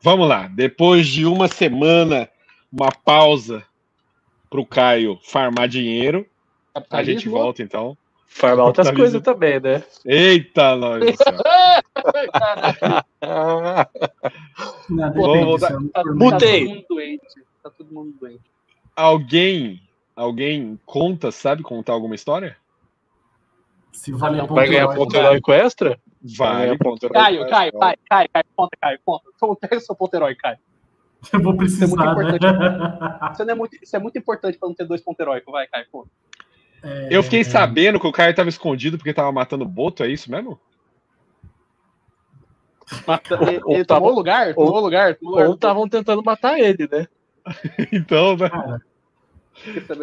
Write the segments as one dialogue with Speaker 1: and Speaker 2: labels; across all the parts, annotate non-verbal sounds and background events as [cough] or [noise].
Speaker 1: Vamos lá. Depois de uma semana, uma pausa para o Caio farmar dinheiro, a gente volta então.
Speaker 2: Farmar outras coisas também, né?
Speaker 1: Eita, nós. [laughs]
Speaker 3: Não,
Speaker 1: Vamos voltar.
Speaker 3: Tá,
Speaker 2: Mutei.
Speaker 4: Tá todo mundo doente. Tá todo mundo doente.
Speaker 1: Alguém, alguém conta, sabe contar alguma história?
Speaker 3: Se vale
Speaker 4: Vai
Speaker 2: Vai ganhar ponto heróico extra?
Speaker 1: Vai.
Speaker 2: ganhar ponto heróico
Speaker 4: Caio,
Speaker 2: extra.
Speaker 4: Caio, Caio, Caio, Caio, conta, Caio, conta. Então, Pega o seu ponto herói, Caio. [laughs]
Speaker 3: Eu vou
Speaker 4: Isso é muito
Speaker 3: precisar, né?
Speaker 4: Isso, é muito, isso é muito importante pra não ter dois pontos heróicos. Vai, Caio, conta.
Speaker 3: É,
Speaker 1: Eu fiquei sabendo que o Caio tava escondido porque tava matando boto, é isso mesmo?
Speaker 4: Mata, ele
Speaker 2: ou
Speaker 4: ele
Speaker 2: tava-
Speaker 4: tomou lugar? Tomou lugar? Tomou lugar?
Speaker 2: Ou estavam tentando matar ele, né? [laughs]
Speaker 1: Então, né?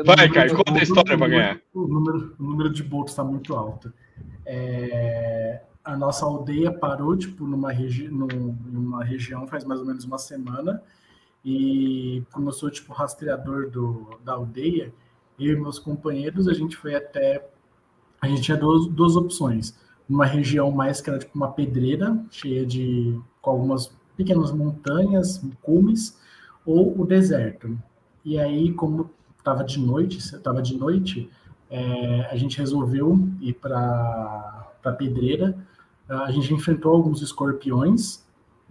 Speaker 1: Vai,
Speaker 3: o
Speaker 1: Caio, conta a história pra ganhar.
Speaker 3: O número, o número de botos está muito alto. É, a nossa aldeia parou tipo, numa, regi num- numa região faz mais ou menos uma semana. E como eu sou tipo rastreador do, da aldeia, eu e meus companheiros, a gente foi até. A gente tinha duas, duas opções. Uma região mais que era tipo uma pedreira, cheia de. com algumas pequenas montanhas, cumes, ou o deserto. E aí, como estava de noite, estava de noite, é, a gente resolveu ir para a pedreira. A gente enfrentou alguns escorpiões.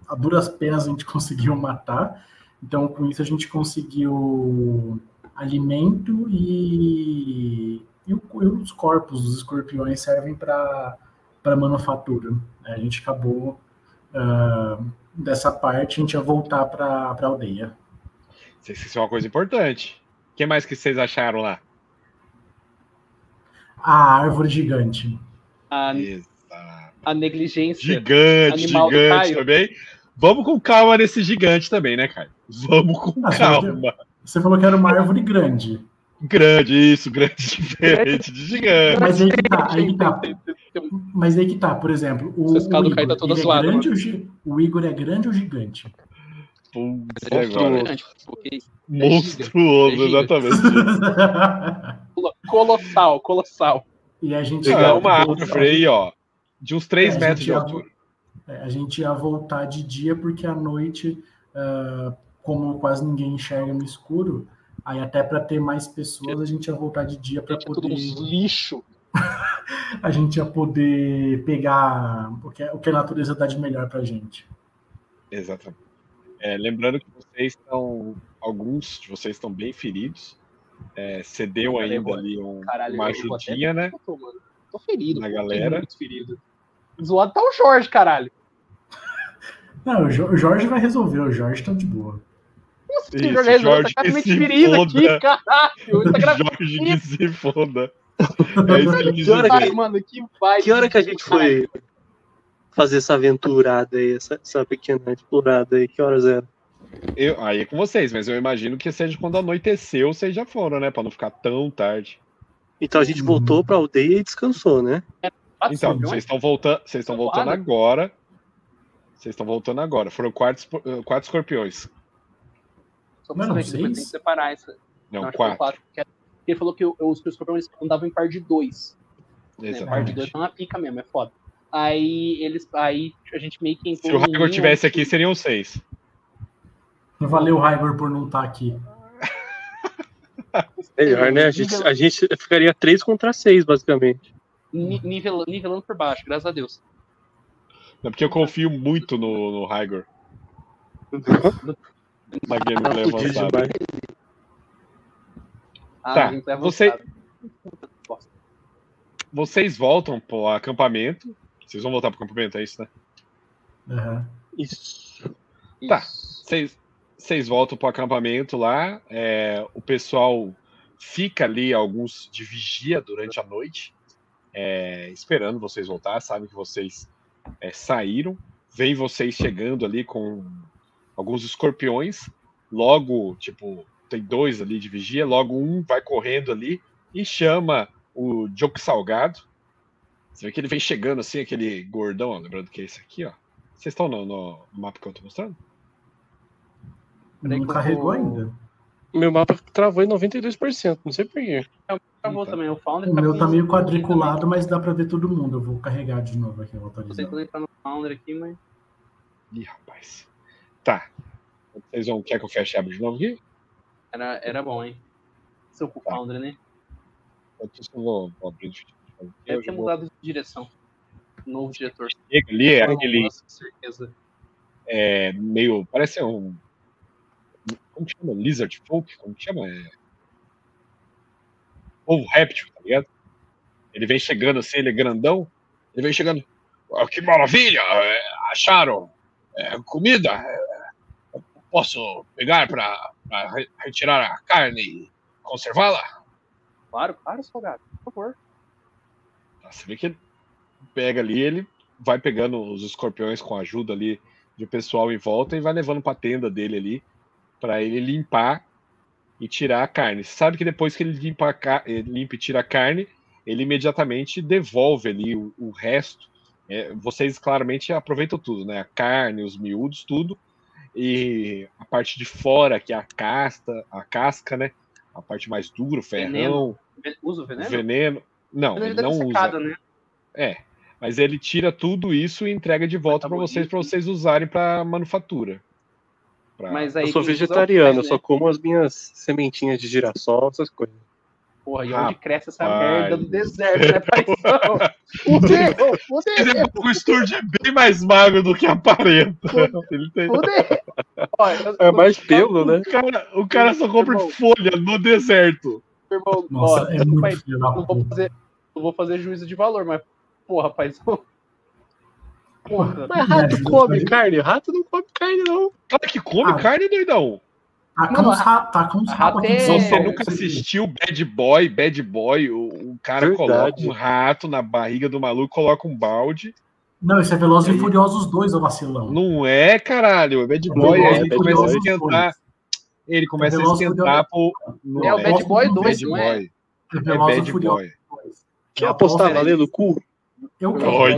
Speaker 3: A duras penas a gente [laughs] conseguiu matar. Então, com isso, a gente conseguiu alimento e, e, o- e os corpos dos escorpiões servem para manufatura. A gente acabou ah, dessa parte, a gente ia voltar para a aldeia.
Speaker 1: Isso é uma coisa importante. O que mais que vocês acharam lá?
Speaker 3: A árvore gigante.
Speaker 4: A,
Speaker 1: Exato.
Speaker 4: A negligência.
Speaker 1: Gigante,
Speaker 4: Animal do
Speaker 1: gigante
Speaker 4: Caio.
Speaker 1: também. Vamos com calma nesse gigante também, né, Caio? Vamos com
Speaker 3: Ah,
Speaker 1: calma.
Speaker 3: Você falou que era uma árvore grande.
Speaker 1: Grande, isso, grande [laughs] diferente de gigante.
Speaker 3: Mas aí que tá, aí que tá. Mas aí que tá, por exemplo, o, o Igor,
Speaker 4: tá toda
Speaker 3: é grande ou gi- o Igor é grande ou gigante?
Speaker 2: Monstruoso.
Speaker 1: Monstruoso,
Speaker 4: É giga.
Speaker 1: exatamente. [laughs]
Speaker 4: Colo- Colossal, colossal.
Speaker 3: e a gente
Speaker 1: É uma árvore aí, ó, de uns 3
Speaker 3: É, a
Speaker 1: metros
Speaker 3: gente
Speaker 1: de altura.
Speaker 3: é, a gente ia voltar de dia porque à noite, ah, como quase ninguém enxerga no escuro, aí até para ter mais pessoas a gente ia voltar de dia para
Speaker 4: Gente, tudo
Speaker 3: poder
Speaker 4: uns lixo. [laughs]
Speaker 3: a gente ia poder pegar o que, o que a natureza dá de melhor pra gente.
Speaker 1: Exatamente. É, lembrando que vocês estão. Alguns de vocês estão bem feridos. É, cedeu ainda ali um-
Speaker 4: Caralho,
Speaker 1: uma ajudinha, né?
Speaker 4: Tô. Tô ferido.
Speaker 1: Na galera.
Speaker 4: Muito ferido. Zoado tá o Jorge, caralho.
Speaker 3: Não, o Jo- o Jorge vai resolver, o Jorge tá de boa.
Speaker 4: Nossa,
Speaker 1: Isso,
Speaker 4: o Jorge resolveu,
Speaker 1: Jorge
Speaker 4: tá
Speaker 1: que se
Speaker 4: ferido aqui, caralho. Tá.
Speaker 1: Jorge que se foda. [laughs] É isso que
Speaker 2: Que hora.
Speaker 4: Vai, mano, que vai.
Speaker 2: Que hora que a gente foi fazer essa aventurada aí, essa, essa pequena explorada aí? Que horas era?
Speaker 1: Eu, aí é com vocês, mas eu imagino que seja quando anoiteceu, vocês já foram, né? Pra não ficar tão tarde.
Speaker 2: Então a gente voltou pra aldeia e descansou, né?
Speaker 4: Quatro
Speaker 1: Então,
Speaker 4: escorpiões?
Speaker 1: vocês estão voltando, vocês estão voltando
Speaker 4: quatro?
Speaker 1: agora. Vocês estão voltando agora. Foram quatro, eh, quatro escorpiões.
Speaker 4: Só pra
Speaker 3: Não,
Speaker 4: saber que depois tem que separar essa.
Speaker 1: Não,
Speaker 4: que foram
Speaker 1: quatro.
Speaker 4: porque Ele falou que os escorpiões andavam em par de dois. Né? Par de
Speaker 1: Exatamente.
Speaker 4: dois tá na pica mesmo, é foda. Aí eles. Aí a gente meio que entrou
Speaker 1: Se o Raigor tivesse aqui, seriam seis.
Speaker 3: Valeu, Raigor, por não estar aqui. [laughs]
Speaker 2: Melhor, né? A gente, a gente ficaria 3 contra 6, basicamente.
Speaker 4: Ni- nivelando, nivelando por baixo, graças a Deus.
Speaker 1: É porque eu confio muito no, no Raigor. Na gameplay
Speaker 2: Tá
Speaker 1: avançada.
Speaker 4: Ah,
Speaker 1: Tá,
Speaker 4: é
Speaker 1: você-. Vocês voltam pro acampamento. Vocês vão voltar pro acampamento, é isso, né?
Speaker 3: Aham.
Speaker 2: Isso.
Speaker 1: Tá. Vocês voltam pro acampamento lá. é, o pessoal fica ali, alguns de vigia durante a noite, é, esperando vocês voltar. Sabem que vocês é, saíram. Vem vocês chegando ali com alguns escorpiões. Logo, tipo, tem dois ali de vigia. Logo, um vai correndo ali e chama o Joke Salgado. Você vê que ele vem chegando assim, aquele gordão, ó, lembrando que é esse aqui, ó. Vocês estão no, no mapa que eu tô mostrando?
Speaker 3: Não carregou ainda.
Speaker 2: Meu mapa travou em 92%, não sei porquê.
Speaker 4: Acabou também, o Founder
Speaker 3: O meu tá meio quadriculado, mas dá pra ver todo mundo. Eu vou carregar de novo aqui, eu vou
Speaker 4: sei
Speaker 3: atualizar.
Speaker 4: se eu entrar no Founder aqui, mas.
Speaker 1: Ih, rapaz. Tá. Vocês vão. Quer que eu feche e abra de novo aqui?
Speaker 4: Era, era bom, hein? Seu
Speaker 1: Tá.
Speaker 4: Foundry, né?
Speaker 1: Eu vou, vou abrir de
Speaker 4: Deve
Speaker 1: eu
Speaker 4: ter
Speaker 1: vou-
Speaker 4: mudado de direção. Novo diretor.
Speaker 1: Chega ali, é aquele
Speaker 4: Nossa, certeza.
Speaker 1: é, meio. Parece um. Como que chama? Lizard Folk? Como que chama? É... Ovo réptil, tá ligado? Ele vem chegando assim, ele é grandão. Ele vem chegando. "Ah, que maravilha! é, acharam é, comida? É, posso pegar para retirar a carne e conservá-la?
Speaker 4: Claro, claro, salgado. Por favor.
Speaker 1: Tá, Você vê que ele pega ali, ele vai pegando os escorpiões com a ajuda ali de pessoal em volta e vai levando pra tenda dele ali para ele limpar e tirar a carne. Você sabe que depois que ele limpa, a ele limpa e tira a carne, ele imediatamente devolve ali o, o resto. É, vocês claramente aproveitam tudo, né? A carne, os miúdos, tudo. E a parte de fora, que é a casca, a casca, né? A parte mais dura, o ferrão,
Speaker 4: Veneno. Ve- Usa o
Speaker 1: o
Speaker 4: veneno?
Speaker 1: veneno. Não,
Speaker 4: Veneno
Speaker 1: ele não usa.
Speaker 4: secado, né?
Speaker 1: É, mas ele tira tudo isso e entrega de volta para vocês, para vocês usarem para manufatura. Pra-
Speaker 4: Mas aí
Speaker 2: Eu sou vegetariano, eu só
Speaker 4: né?
Speaker 2: como as minhas sementinhas de girassol, essas coisas.
Speaker 4: Porra, e onde cresce essa
Speaker 1: Rapaz.
Speaker 4: merda do deserto, né, paizão? [laughs] Fudeu, [laughs]
Speaker 1: Ele
Speaker 4: fudeu,
Speaker 1: é, o Sturge é bem mais magro do que aparenta. [laughs] Ele tem-.
Speaker 4: Olha,
Speaker 2: É mais pelo, né?
Speaker 1: o, cara, o cara só compra
Speaker 4: Irmão.
Speaker 1: folha no deserto.
Speaker 4: irmão,
Speaker 3: Nossa,
Speaker 4: ó,
Speaker 3: é filho da
Speaker 4: não vou fazer, não vou fazer juízo de valor, mas, porra, paizão. Porra.
Speaker 2: Mas rato come carne? Rato não come carne, não.
Speaker 1: Cara que come
Speaker 3: Ah.
Speaker 1: carne, doidão.
Speaker 3: Tá uns ra- tá uns
Speaker 4: rato
Speaker 3: ratos aqui de
Speaker 4: é-
Speaker 3: São
Speaker 1: Você nunca assistiu Bad Boy, Bad Boy, o, o cara
Speaker 2: Verdade.
Speaker 1: coloca um rato na barriga do maluco, coloca um balde.
Speaker 3: Não, esse é Velozes
Speaker 1: Aí-
Speaker 3: e Furiosos 2, ô vacilão.
Speaker 1: Não é, caralho. É Bad
Speaker 3: É
Speaker 1: Boy,
Speaker 2: Velozes
Speaker 1: aí
Speaker 2: e
Speaker 1: ele começa a esquentar. Ele começa a
Speaker 3: Velozes e
Speaker 1: esquentar pro.
Speaker 4: É o Bad Boy 2,
Speaker 1: Bad
Speaker 4: não é?
Speaker 3: É
Speaker 1: É
Speaker 3: e
Speaker 1: Bad Boy.
Speaker 3: 2.
Speaker 2: Quer apostar valendo o cu?
Speaker 3: Eu quero.
Speaker 1: Olha,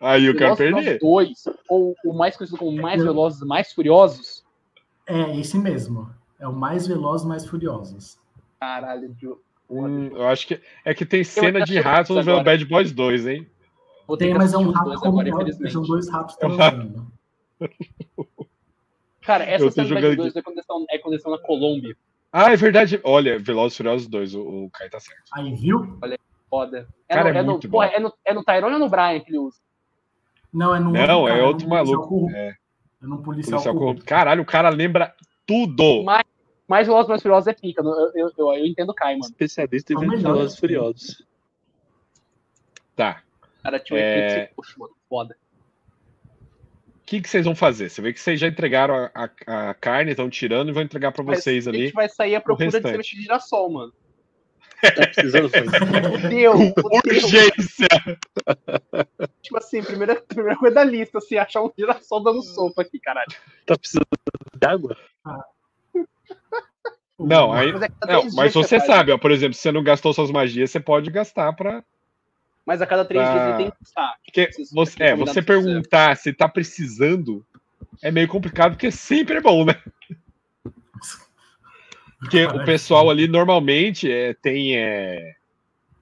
Speaker 1: aí eu quero
Speaker 4: Velozes
Speaker 1: perder.
Speaker 4: 2, ou o mais conhecido como Mais Velozes, Mais Furiosos.
Speaker 3: É esse mesmo. É o mais Velozes, mais Furiosos.
Speaker 4: Caralho, Diogo.
Speaker 1: Hum, eu acho que é que tem cena de rato no
Speaker 4: agora.
Speaker 1: Bad Boys 2, hein?
Speaker 4: Vou ter
Speaker 3: Tem, mas é um rato
Speaker 4: dois
Speaker 3: como
Speaker 4: agora, infelizmente.
Speaker 3: São dois ratos [laughs]
Speaker 1: É
Speaker 3: transando.
Speaker 4: Cara, essa cena do Bad Boys é quando estão- é quando eles estão na Colômbia.
Speaker 1: Ah, é verdade. Olha, Velozes e Furiosos 2, o, o Kai tá certo.
Speaker 3: Aí, viu?
Speaker 4: Foda. É,
Speaker 1: Cara,
Speaker 4: no,
Speaker 1: é
Speaker 4: é, no,
Speaker 1: muito
Speaker 4: porra, é, no, é no Tyrone ou no Brian que ele usa?
Speaker 3: Não, é no
Speaker 1: Não,
Speaker 3: cara,
Speaker 1: é outro maluco. É,
Speaker 3: É num policial,
Speaker 1: policial
Speaker 3: corrupto.
Speaker 1: corrupto. Caralho, o cara lembra tudo.
Speaker 4: Mas- Mais Velozes, Mais Furiosos é pica. Eu, eu, eu, eu entendo o Kai, mano.
Speaker 2: Especialista em
Speaker 3: É o.
Speaker 2: Velozes e Furiosos.
Speaker 1: Tá.
Speaker 4: Cara, tinha um
Speaker 1: É.
Speaker 4: eclipse, puxa, mano. Foda.
Speaker 1: O que, que vocês vão fazer? Você vê que vocês já entregaram a, a- a carne, estão tirando e vão entregar pra
Speaker 4: Mas
Speaker 1: vocês
Speaker 4: A
Speaker 1: ali.
Speaker 4: gente vai sair à procura de semente de girassol, mano.
Speaker 2: Tá precisando fazer.
Speaker 4: Fudeu.
Speaker 1: Urgência!
Speaker 4: Tipo assim, primeira, primeira coisa da lista, assim, achar um girassol dando sopa aqui, caralho.
Speaker 2: Tá precisando de água?
Speaker 1: Não, aí.
Speaker 4: Mas, é cada
Speaker 1: Não, mas
Speaker 4: dias
Speaker 1: você
Speaker 4: faz.
Speaker 1: sabe, ó, por exemplo, se você não gastou suas magias, você pode gastar pra.
Speaker 4: Mas a cada três
Speaker 1: Pra-
Speaker 4: dias ele tem que gastar.
Speaker 1: Porque
Speaker 4: Vocês-
Speaker 1: você, é, você perguntar se tá precisando é meio complicado, porque sempre é bom, né? Porque [laughs] o pessoal ali normalmente é, tem. É,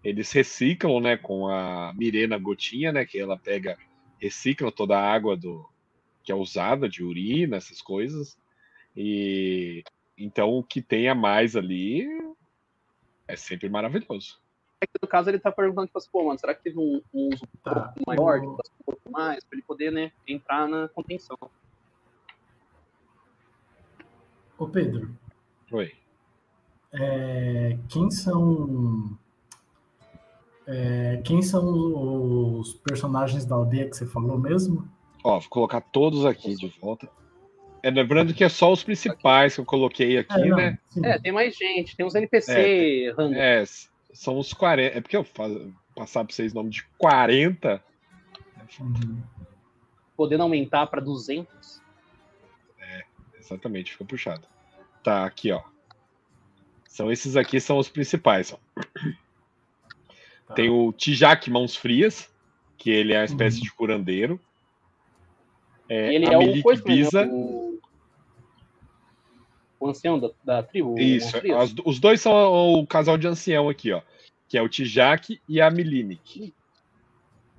Speaker 1: eles reciclam, né, com a Mirena Gotinha, né? Que ela pega, recicla toda a água do que é usada de urina, essas coisas. E então o que tem a mais ali é sempre maravilhoso.
Speaker 4: É que, no caso ele tá perguntando, tipo assim, pô, mano, será que teve um, um uso um
Speaker 3: Tá.
Speaker 4: pouco maior, um pouco mais, pra ele poder, né, entrar na contenção.
Speaker 3: Ô, Pedro,
Speaker 1: Oi.
Speaker 3: É, quem são. é, quem são os personagens da aldeia que você falou mesmo?
Speaker 1: Ó, vou colocar todos aqui de volta. É, lembrando que é só os principais que eu coloquei aqui,
Speaker 3: É, não,
Speaker 1: né?
Speaker 3: sim.
Speaker 4: É, tem mais gente, tem uns NPC, random.
Speaker 1: É, s- são os 40. É porque eu faço, passar pra vocês nome de 40.
Speaker 3: Uhum.
Speaker 4: podendo aumentar pra 200.
Speaker 1: Exatamente, fica puxado. Tá, aqui, ó. São esses aqui, são os principais. Ó.
Speaker 3: Tá.
Speaker 1: Tem o Tijak Mãos Frias, que ele é uma espécie
Speaker 3: Uhum.
Speaker 1: de curandeiro. É,
Speaker 4: ele
Speaker 1: a
Speaker 4: é o coisa, né,
Speaker 1: Biza.
Speaker 4: o, o ancião da, da tribo. o
Speaker 1: Isso, as- os dois são o casal de ancião aqui, ó. Que é o Tijak e a Milinik.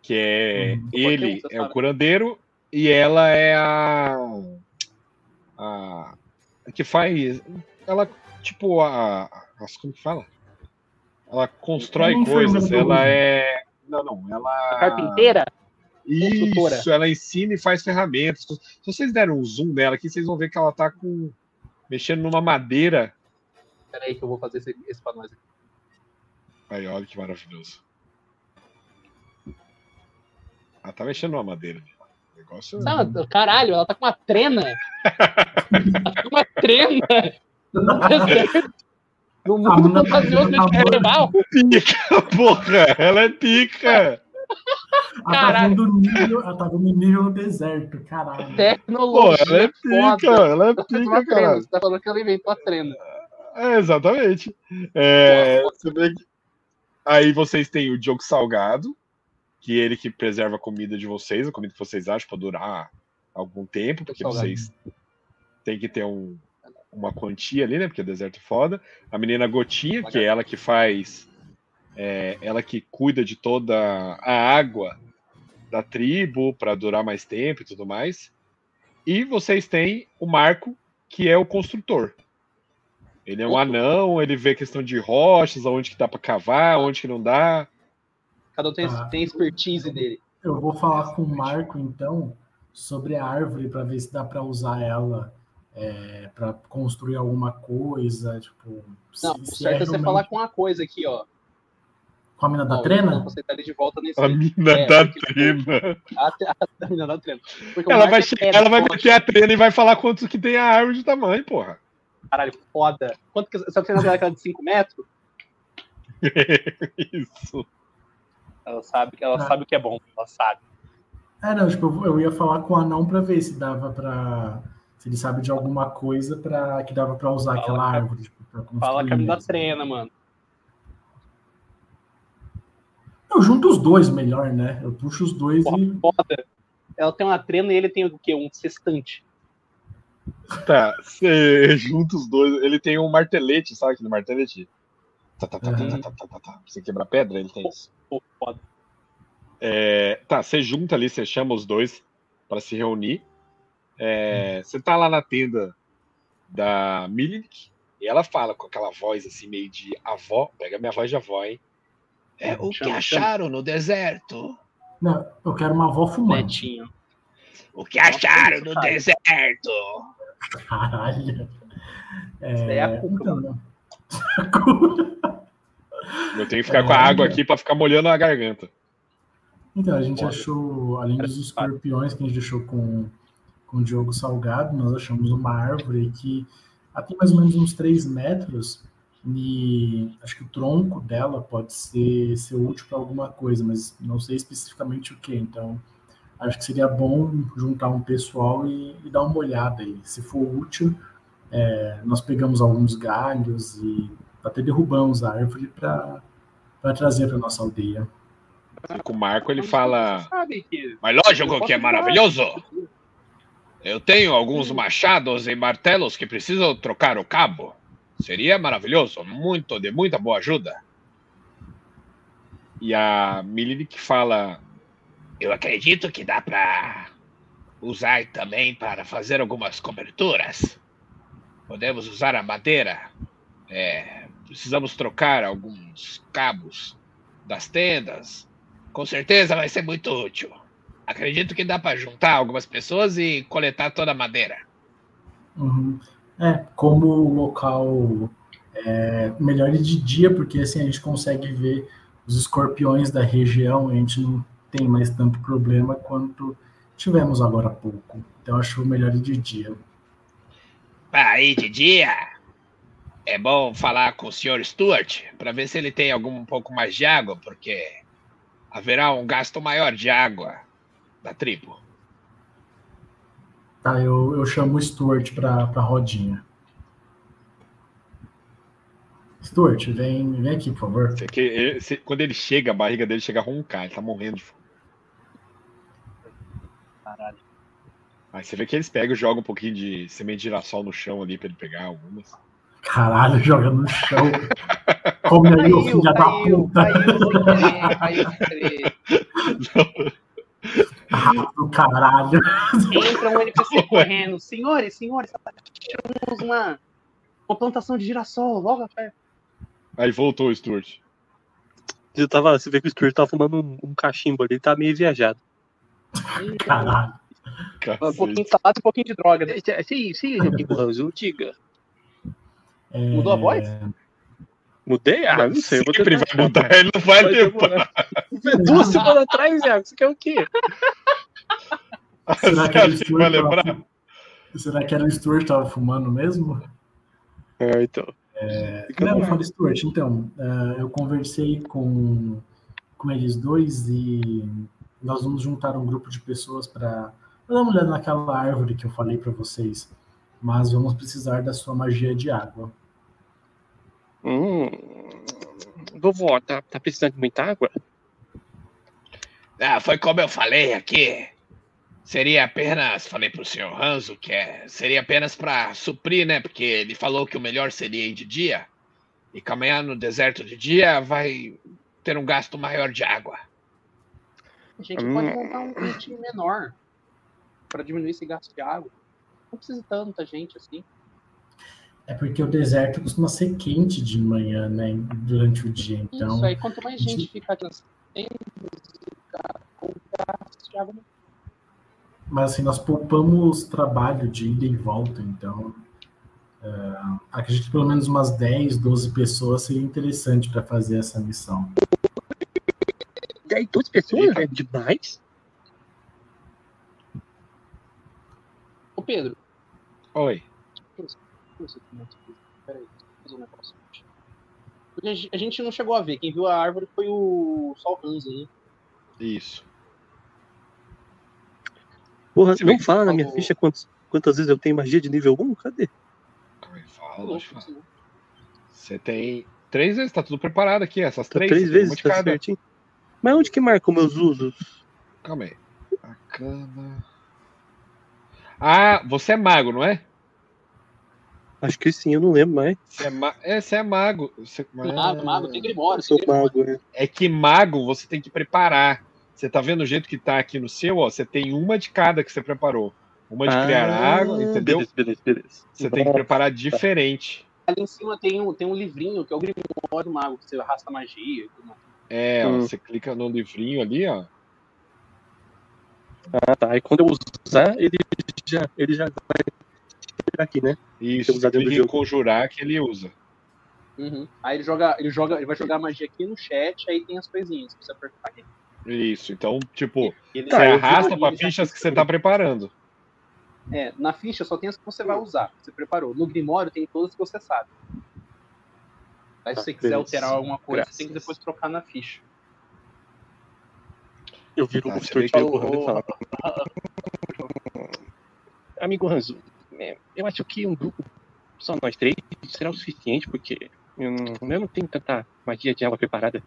Speaker 1: Que é
Speaker 3: Uhum.
Speaker 1: ele é o curandeiro e ela é a que faz. Ela, tipo, a. a como que fala? Ela constrói coisas, ela é. Não, não, ela.
Speaker 4: Carpinteira? construtora.
Speaker 1: Isso, ela ensina e faz ferramentas. Se vocês derem um zoom nela aqui, vocês vão ver que ela tá com. mexendo numa madeira.
Speaker 4: Pera aí que eu vou fazer esse, esse pra nós aqui.
Speaker 1: Aí, olha que maravilhoso. Ela tá mexendo numa madeira. O negócio.
Speaker 4: Sabe, caralho, ela tá com uma trena. [laughs] ela tá com uma trena. No deserto. No mundo fantasioso de carnaval.
Speaker 1: pica, porra! Ela é pica!
Speaker 3: Ela tá
Speaker 4: Caralho.
Speaker 3: vendo o nível, ela tá nível no deserto, caralho.
Speaker 1: Pô,
Speaker 4: Tecnologia.
Speaker 1: ela é pica,
Speaker 4: foda.
Speaker 1: ela é pica, cara.
Speaker 4: Você tá falando que ela inventou a trena.
Speaker 1: É, exatamente. É, você vê que- Aí vocês têm o Diogo Salgado, que é ele que preserva a comida de vocês, a comida que vocês acham para durar algum tempo, porque vocês têm que ter um- uma quantia ali, né? Porque o deserto é foda. A menina Gotinha, que é ela que faz. é, ela que cuida de toda a água da tribo para durar mais tempo e tudo mais. E vocês têm o Marco, que é o construtor. Ele é um anão, ele vê questão de rochas, aonde que dá para cavar, onde que não dá.
Speaker 4: Cada um tem,
Speaker 3: Ah.
Speaker 4: tem expertise dele.
Speaker 3: Eu vou falar com o Marco, então, sobre a árvore para ver se dá para usar ela é, para construir alguma coisa. Tipo, se-
Speaker 4: Não, o
Speaker 3: se
Speaker 4: certo é você
Speaker 3: realmente-
Speaker 4: falar com uma coisa aqui, ó.
Speaker 3: com a mina da
Speaker 4: Ó,
Speaker 3: trena?
Speaker 4: Você tá ali de volta nesse.
Speaker 1: A [laughs] mina
Speaker 4: É,
Speaker 1: da
Speaker 4: porque,
Speaker 1: trena.
Speaker 4: A, a, a mina da trena. Porque o
Speaker 1: Ela vai,
Speaker 4: é
Speaker 1: chegar, ela vai meter a trena e vai falar quanto que tem a árvore de tamanho, porra.
Speaker 4: Caralho, foda. Quanto que essa trena dela é aquela de 5 metros? [laughs]
Speaker 1: Isso.
Speaker 4: Ela sabe, ela
Speaker 3: Ah.
Speaker 4: sabe o que é bom. Ela sabe.
Speaker 3: É, não, tipo, eu, eu ia falar com o anão para ver se dava para se ele sabe de alguma coisa para que dava para usar
Speaker 4: Fala,
Speaker 3: aquela árvore, tipo, pra construir.
Speaker 4: Fala mina da trena, mano.
Speaker 3: Eu junto os dois melhor, né? Eu puxo os dois
Speaker 4: Porra,
Speaker 3: e
Speaker 4: foda. Ela tem uma trena e ele tem o quê? Um sextante.
Speaker 1: Tá, você junta os dois. Ele tem um martelete, sabe aquele martelete? Tá, tá, tá, tá,
Speaker 3: Uhum.
Speaker 1: tá, tá, tá, tá, tá. Pra Você quebrar pedra, ele tem isso.
Speaker 4: Pô, foda.
Speaker 1: É, tá, você junta ali, você chama os dois para se reunir. É, Você tá lá na tenda da Milik e ela fala com aquela voz assim, meio de avó. Pega minha voz de avó, hein? É, o que
Speaker 4: Chama,
Speaker 1: acharam no deserto?
Speaker 3: não, eu quero uma avó fumante.
Speaker 4: Netinho.
Speaker 1: O que
Speaker 4: acharam no
Speaker 1: deserto?
Speaker 3: Caralho. É,
Speaker 4: Isso daí é a cuca,
Speaker 3: então, não. [laughs]
Speaker 1: Eu tenho que ficar com a água aqui para ficar molhando a garganta.
Speaker 3: Então, a gente achou, além dos escorpiões que a gente deixou com, com o Diogo Salgado, nós achamos uma árvore que tem mais ou menos uns 3 metros e acho que o tronco dela pode ser, ser útil para alguma coisa, mas não sei especificamente o que. Então, acho que seria bom juntar um pessoal e, e dar uma olhada aí. Se for útil, é, nós pegamos alguns galhos e até derrubamos a árvore para trazer para nossa aldeia.
Speaker 1: Com o Marco ele fala. Mas lógico que é maravilhoso. Eu tenho alguns machados e martelos que precisam trocar o cabo. Seria maravilhoso, muito de muita boa ajuda. E a Milinik fala: Eu acredito que dá para usar também para fazer algumas coberturas. Podemos usar a madeira. É, precisamos trocar alguns cabos das tendas. Com certeza vai ser muito útil. Acredito que dá para juntar algumas pessoas e coletar toda a madeira.
Speaker 3: Uhum. É, como o local é melhor de dia, porque assim a gente consegue ver os escorpiões da região, e a gente não tem mais tanto problema quanto tivemos agora há pouco. Então acho melhor de dia.
Speaker 1: Aí de dia é bom falar com o Sr. Stuart para ver se ele tem algum um pouco mais de água, porque haverá um gasto maior de água da tribo.
Speaker 3: Tá, eu, eu chamo o Stuart pra, pra rodinha. Stuart, vem, vem aqui, por favor.
Speaker 1: Você que- ele- se- quando ele chega, a barriga dele chega a roncar, ele tá morrendo de fome.
Speaker 4: Caralho.
Speaker 1: Aí você vê que eles pegam e jogam um pouquinho de semente de girassol no chão ali para ele pegar algumas.
Speaker 3: Caralho, [laughs] joga no chão. [laughs] Come aí, ô filha da
Speaker 4: caiu,
Speaker 3: puta.
Speaker 4: caiu sem querer, caiu sem querer.
Speaker 3: Ah, do caralho.
Speaker 4: Entra um NPC correndo. Senhores, senhores. achamos uma, uma plantação de girassol logo atrás.
Speaker 1: Aí voltou o Stuart.
Speaker 2: Eu tava, você vê que o Stuart tava fumando um, um cachimbo ali, ele tá meio viajado.
Speaker 3: Caralho.
Speaker 4: Um pouquinho de salada e um pouquinho de droga. né?
Speaker 2: Sim, sim, amigo Ranzo, diga.
Speaker 3: É,
Speaker 4: Mudou a voz?
Speaker 2: Mudei? Ah, não sei. eu vou
Speaker 1: Sempre
Speaker 2: tentar-
Speaker 1: vai mudar, ele não vai
Speaker 2: Vai
Speaker 1: lembrar.
Speaker 2: demorar. Duas semanas atrás, Iago, você quer o quê?
Speaker 3: Será que, era o
Speaker 1: acha que vai
Speaker 3: Stuart tava,
Speaker 1: lembrar?
Speaker 3: fu- será que era o Stuart que tava fumando mesmo?
Speaker 2: É, então. Fica
Speaker 3: Não, fala Stuart. Então, eh, eu conversei com, com eles dois e nós vamos juntar um grupo de pessoas para dar uma olhada naquela árvore que eu falei para vocês. Mas vamos precisar da sua magia de água.
Speaker 2: Hum, vovó, tá, tá precisando de muita água?
Speaker 5: Ah, foi como eu falei aqui. Seria apenas, falei pro senhor Ranzo que é, seria apenas para suprir, né? Porque ele falou que o melhor seria ir de dia. E caminhar no deserto de dia vai ter um gasto maior de água.
Speaker 4: A gente
Speaker 2: Hum.
Speaker 4: pode montar um, time menor para diminuir esse gasto de água. Não precisa de tanta gente assim.
Speaker 3: É porque o deserto costuma ser quente de manhã, né? Durante o dia. Então,
Speaker 4: Isso aí, quanto mais gente ficar nas tendas, o gasto de água
Speaker 3: mas assim, nós poupamos trabalho de ida e volta. Então, eh, acredito que pelo menos umas 10, 12 pessoas seria interessante para fazer essa missão.
Speaker 2: 10, 12 pessoas? É demais?
Speaker 4: Ô Pedro,
Speaker 1: Oi.
Speaker 4: Nossa, que monte de- Peraí, deixa eu fazer um negócio. Porque a gen- a gente não chegou a ver. Quem viu a árvore foi o o Hanzo, né?
Speaker 1: Isso.
Speaker 2: Porra,
Speaker 1: Você
Speaker 2: não fala na minha ficha quantos, quantas vezes eu tenho magia de nível 1? Cadê?
Speaker 1: Calma aí, fala,
Speaker 4: né?
Speaker 1: Você tem três vezes, tá tudo preparado aqui, essas
Speaker 2: Tá
Speaker 1: três.
Speaker 2: três vezes, tá certinho. Mas onde que marcam meus usos?
Speaker 1: Calma aí. Arcana. Ah, você é mago, não é?
Speaker 2: Acho que sim, eu não lembro mais.
Speaker 1: Você é, ma... é, você é mago. Você...
Speaker 4: Mago, mago, tem
Speaker 2: Eu
Speaker 4: Grimório.
Speaker 2: sou
Speaker 4: tem Grimório.
Speaker 2: mago, né?
Speaker 1: É que mago você tem que preparar. Você tá vendo o jeito que tá aqui no seu, ó? Você tem uma de cada que você preparou. Uma de criar
Speaker 2: Ah,
Speaker 1: água, entendeu?
Speaker 2: Beleza, beleza, beleza.
Speaker 1: Você tem que preparar diferente.
Speaker 4: Ali em cima tem um, tem um livrinho que é o Grimório Mago, que você arrasta magia e tudo.
Speaker 1: É, ó,
Speaker 2: Hum.
Speaker 1: você clica no livrinho ali, ó.
Speaker 2: Ah, tá. E quando eu usar, ele já, ele já vai aqui, né?
Speaker 1: Isso,
Speaker 2: Eu usar dentro do
Speaker 1: clica em
Speaker 2: jogo.
Speaker 1: conjurar que ele usa.
Speaker 4: Uhum. Aí ele joga, ele joga, ele vai jogar magia aqui no chat, aí tem as coisinhas pra você apertar aqui.
Speaker 1: Isso, então, tipo,
Speaker 4: ele-
Speaker 2: Tá,
Speaker 1: você
Speaker 2: eu-
Speaker 1: arrasta
Speaker 4: ele
Speaker 1: pra
Speaker 4: já-
Speaker 1: fichas que você tá preparando.
Speaker 4: É, na ficha só tem as que você vai usar, que você preparou. No Grimório tem todas que você sabe. Aí se
Speaker 2: Tá,
Speaker 4: você quiser alterar alguma coisa, você tem que
Speaker 2: Graças.
Speaker 4: depois trocar na ficha.
Speaker 2: Eu viro
Speaker 1: Tá,
Speaker 2: o
Speaker 1: você
Speaker 2: Stuart
Speaker 1: vê que
Speaker 2: pelo
Speaker 4: o-
Speaker 2: correndo e falo. Amigo Ranzo, eu acho que um grupo, só nós três, será o suficiente, porque eu não, eu não tenho tanta magia de água preparada.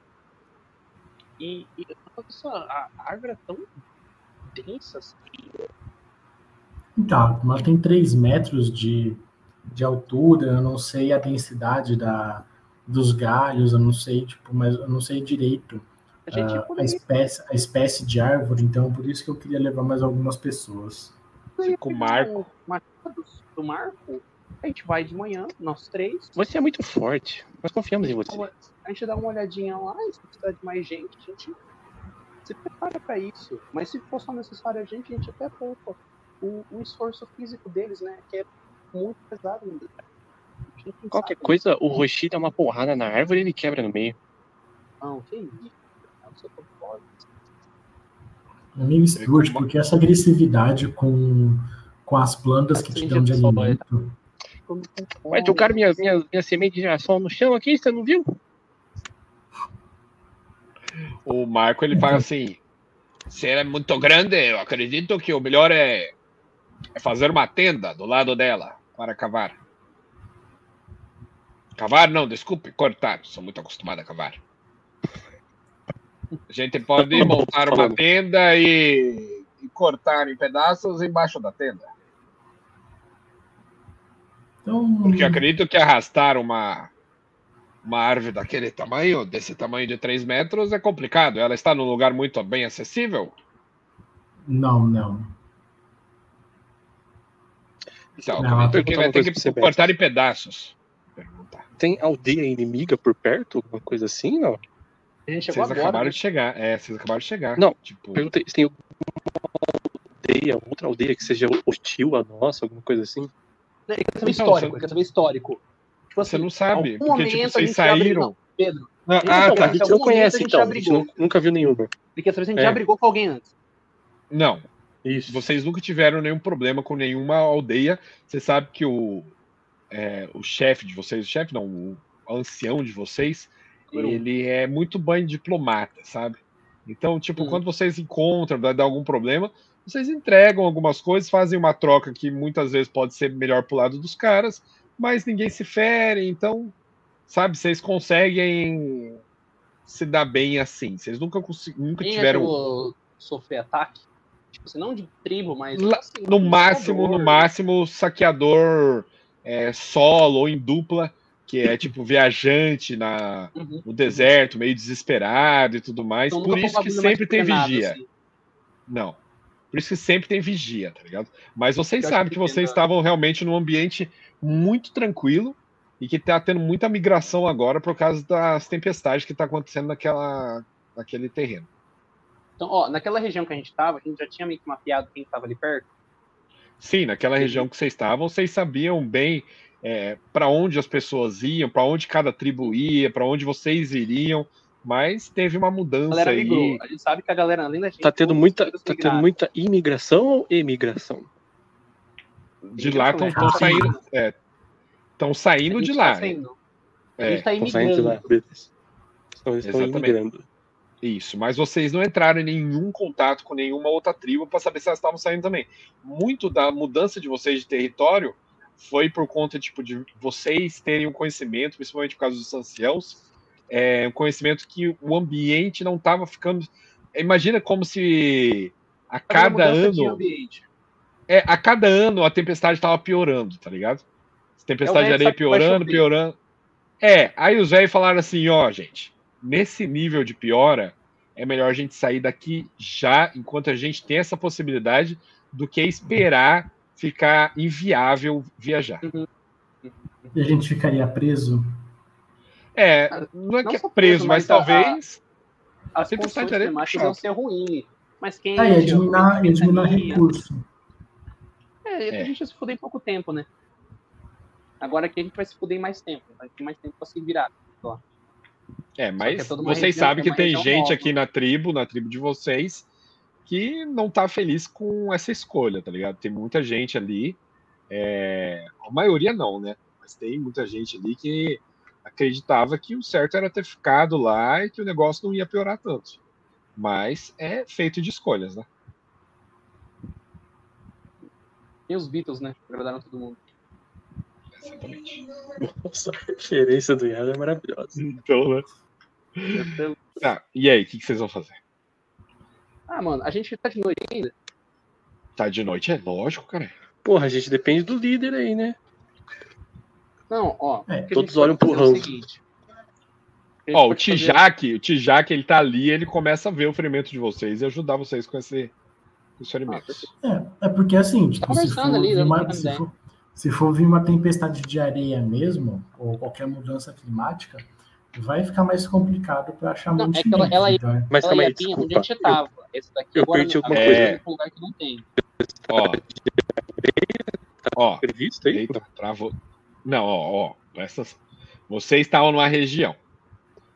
Speaker 4: E, e a árvore é tão densa assim.
Speaker 3: Então, ela tem 3 metros de, de altura, eu não sei a densidade da, dos galhos, eu não sei, tipo, mas eu não sei direito
Speaker 4: A gente por
Speaker 3: a, espécie, a espécie de árvore, então por isso que eu queria levar mais algumas pessoas.
Speaker 1: Fica o Marco.
Speaker 4: Do Marco. A gente vai de manhã, nós três.
Speaker 2: Você é muito forte, nós confiamos em você.
Speaker 4: A gente dá uma olhadinha lá, se precisar de mais gente, a gente se prepara pra isso. Mas se for só necessário a gente, a gente até poupa. O, o esforço físico deles, né? Que é muito pesado. Né?
Speaker 2: Qualquer
Speaker 4: sabe.
Speaker 2: coisa, o Roshi dá uma porrada na árvore e ele quebra no meio.
Speaker 4: Não, que isso. Eu sou
Speaker 3: Amigo Stuart, por que essa agressividade com, com as plantas que te dão de
Speaker 4: a
Speaker 3: alimento?
Speaker 2: Mas jogaram minha, minha, minha semente de girassol no chão aqui, você não viu?
Speaker 1: O Marco ele fala assim:
Speaker 5: Se ela é muito grande, eu acredito que o melhor é, é fazer uma tenda do lado dela para cavar. Cavar não, desculpe, cortar. Sou muito acostumado a cavar. A gente pode montar uma tenda e, e cortar em pedaços embaixo da tenda.
Speaker 3: Então,
Speaker 5: Porque acredito que arrastar uma, uma árvore daquele tamanho, desse tamanho de 3 metros, é complicado. Ela está num lugar muito bem acessível.
Speaker 3: não, não.
Speaker 1: Então,
Speaker 3: Não,
Speaker 1: porque vai ter que cortar em pedaços. Perguntar.
Speaker 2: Tem aldeia inimiga por perto? Alguma coisa assim, não?
Speaker 4: A gente chegou
Speaker 1: Vocês
Speaker 4: agora.
Speaker 1: acabaram
Speaker 4: né?
Speaker 1: de chegar. É, vocês acabaram de chegar.
Speaker 2: Não,
Speaker 1: Tipo,
Speaker 2: Perguntei se tem alguma aldeia, outra aldeia que seja hostil a nossa, alguma coisa assim.
Speaker 4: Ele quer saber histórico,
Speaker 1: você-
Speaker 4: ele quer saber histórico. Tipo
Speaker 1: você
Speaker 4: assim,
Speaker 1: não sabe.
Speaker 4: algum
Speaker 1: Porque, tipo,
Speaker 4: momento a
Speaker 1: vocês
Speaker 4: gente já abriu-
Speaker 1: saíram.
Speaker 4: não, Pedro,
Speaker 1: Ah,
Speaker 4: Então,
Speaker 1: ah,
Speaker 2: A
Speaker 1: tá.
Speaker 4: mas
Speaker 2: gente não conhece
Speaker 4: a gente
Speaker 2: então,
Speaker 4: já
Speaker 2: a gente nunca viu nenhuma.
Speaker 4: ele quer saber se a gente
Speaker 1: É.
Speaker 4: já brigou com alguém antes.
Speaker 1: Não.
Speaker 2: Isso.
Speaker 1: Vocês nunca tiveram nenhum problema com nenhuma aldeia. Você sabe que o, é, o chefe de vocês, o chefe não, o ancião de vocês. Ele é muito bem diplomata, sabe? Então, tipo,
Speaker 4: Hum.
Speaker 1: quando vocês encontram, vai dar algum problema, vocês entregam algumas coisas, fazem uma troca que muitas vezes pode ser melhor pro lado dos caras, mas ninguém se fere, então, sabe, vocês conseguem se dar bem assim. Vocês nunca, nunca
Speaker 4: Quem já
Speaker 1: tiveram.
Speaker 4: a sofrer ataque? Tipo assim, não de tribo, mas.
Speaker 1: Lá-
Speaker 4: assim,
Speaker 1: No máximo, no máximo, saqueador é, solo ou em dupla, que é tipo viajante na,
Speaker 4: Uhum.
Speaker 1: no deserto, meio desesperado e tudo mais.
Speaker 4: Então,
Speaker 1: Por isso que sempre tem vigia.
Speaker 4: assim.
Speaker 1: Não. Por isso que sempre tem vigia, tá ligado? Mas vocês sabem
Speaker 4: que
Speaker 1: que vocês estavam realmente num ambiente muito tranquilo e que tá tendo muita migração agora por causa das tempestades que tá acontecendo naquela, naquele terreno.
Speaker 4: Então, ó, naquela região que a gente tava, a gente já tinha meio que mapeado quem tava ali perto.
Speaker 1: Sim, naquela região que vocês estavam, vocês sabiam bem para onde as pessoas iam, para onde cada tribo ia, para onde vocês iriam, mas teve uma
Speaker 4: A
Speaker 1: mudança
Speaker 4: galera
Speaker 1: aí.
Speaker 4: migrou. A gente sabe que a galera, além da gente.
Speaker 2: Tá tendo muita, tá tendo muita imigração ou emigração?
Speaker 1: De lá estão
Speaker 4: né?
Speaker 1: saindo. Estão
Speaker 4: A
Speaker 1: saindo
Speaker 4: gente
Speaker 1: de
Speaker 4: tá
Speaker 1: lá.
Speaker 4: saindo. A
Speaker 1: É,
Speaker 4: gente tá
Speaker 2: Estão saindo de lá,
Speaker 4: imigrando.
Speaker 2: beleza. Então eles estão
Speaker 1: Exatamente.
Speaker 2: imigrando.
Speaker 1: Isso, mas vocês não entraram em nenhum contato com nenhuma outra tribo para saber se elas estavam saindo também. Muito da mudança de vocês de território foi por conta tipo, de vocês terem um conhecimento, principalmente por causa dos anciãos, é, um conhecimento que o ambiente não estava ficando. Imagina como se a cada ano. É, a cada ano a tempestade estava piorando, tá ligado? Tempestade
Speaker 4: É
Speaker 1: de areia piorando, piorando. É, aí os velhos falaram assim, ó, gente, nesse nível de piora, é melhor a gente sair daqui já, enquanto a gente tem essa possibilidade, do que esperar ficar inviável viajar.
Speaker 3: E a gente ficaria preso.
Speaker 1: É, não é
Speaker 4: Não
Speaker 1: que é preso,
Speaker 4: preso,
Speaker 1: mas,
Speaker 4: mas a-
Speaker 1: talvez.
Speaker 4: As climáticas
Speaker 1: puxado.
Speaker 4: iam ser ruins. Mas quem.
Speaker 3: Ah, ia diminuir, recurso.
Speaker 4: É,
Speaker 1: É.
Speaker 4: a gente ia se fuder em pouco tempo, né? Agora aqui a gente vai se fuder em mais tempo. Vai ter mais tempo pra se virar.
Speaker 1: É, mas
Speaker 4: é toda uma
Speaker 1: vocês sabem
Speaker 4: é
Speaker 1: que
Speaker 4: uma
Speaker 1: tem gente
Speaker 4: nova.
Speaker 1: aqui na tribo, na tribo de vocês, que não tá feliz com essa escolha, tá ligado? Tem muita gente ali, é, a maioria não, né? Mas tem muita gente ali que acreditava que o certo era ter ficado lá e que o negócio não ia piorar tanto. Mas é feito de escolhas, né?
Speaker 4: E os Beatles, né? Agradaram todo mundo.
Speaker 1: Exatamente.
Speaker 2: Nossa, a referência do Yara é maravilhosa.
Speaker 1: Então, né? Tá, e aí, o que, que vocês vão fazer?
Speaker 4: Ah, mano, a gente tá de noite ainda.
Speaker 1: Tá de noite? É lógico, cara.
Speaker 2: Porra, a gente depende do líder aí, né?
Speaker 4: Não, ó.
Speaker 3: É,
Speaker 2: todos olham pro
Speaker 4: é o
Speaker 2: Hans.
Speaker 1: Ó, o
Speaker 4: pode fazer-
Speaker 1: Tijak, o Tijak, ele tá ali, ele começa a ver o ferimento de vocês e ajudar vocês com esse, com esse ferimento.
Speaker 4: perfeito.
Speaker 3: É, é porque assim, tipo, se
Speaker 4: conversando
Speaker 3: for,
Speaker 4: ali,
Speaker 3: vir
Speaker 4: dando
Speaker 3: uma, se, for, se for vir uma tempestade de areia mesmo, ou qualquer mudança climática, vai ficar mais complicado para achar
Speaker 4: Não, é que
Speaker 3: mantimentos.
Speaker 4: ela- ela-
Speaker 3: então, é-
Speaker 2: Mas
Speaker 4: Ela
Speaker 2: calma aí,
Speaker 4: onde
Speaker 2: desculpa.
Speaker 4: a gente tava. Esse daqui
Speaker 2: eu
Speaker 4: agora,
Speaker 2: perdi alguma
Speaker 4: agora
Speaker 1: coisa.
Speaker 4: é um lugar que não tem.
Speaker 1: Ó, ó,
Speaker 2: Previsto aí?
Speaker 1: eita, travou. Não, ó, ó, essas, vocês estavam numa região.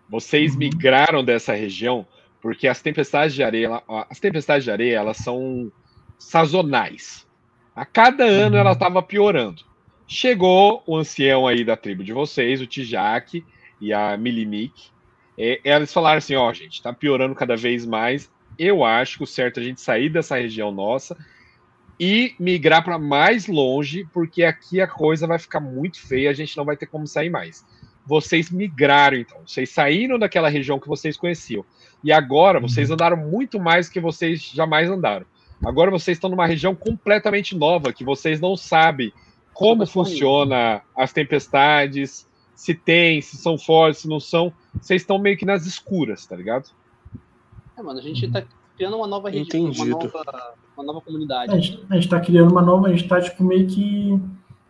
Speaker 1: Vocês
Speaker 3: Uhum.
Speaker 1: migraram dessa região porque as tempestades de areia, ela- ó, as tempestades de areia, elas são sazonais. A cada ano
Speaker 3: Uhum.
Speaker 1: ela estava piorando. Chegou o ancião aí da tribo de vocês, o Tijak e a Milimik. Eles falaram assim: ó, gente, tá piorando cada vez mais. Eu acho que o certo é a gente sair dessa região nossa e migrar para mais longe, porque aqui a coisa vai ficar muito feia, a gente não vai ter como sair mais. Vocês migraram, então. Vocês saíram daquela região que vocês conheciam. E agora vocês andaram muito mais do que vocês jamais andaram. Agora vocês estão numa região completamente nova, que vocês não sabem como
Speaker 4: Tony,
Speaker 1: funciona as tempestades, se tem, se são fortes, se não são. Vocês estão meio que nas escuras, tá ligado?
Speaker 4: É, mano, a gente tá criando uma nova região. Uma nova uma nova comunidade.
Speaker 3: A gente, a gente tá criando uma nova, a gente tá, tipo, meio que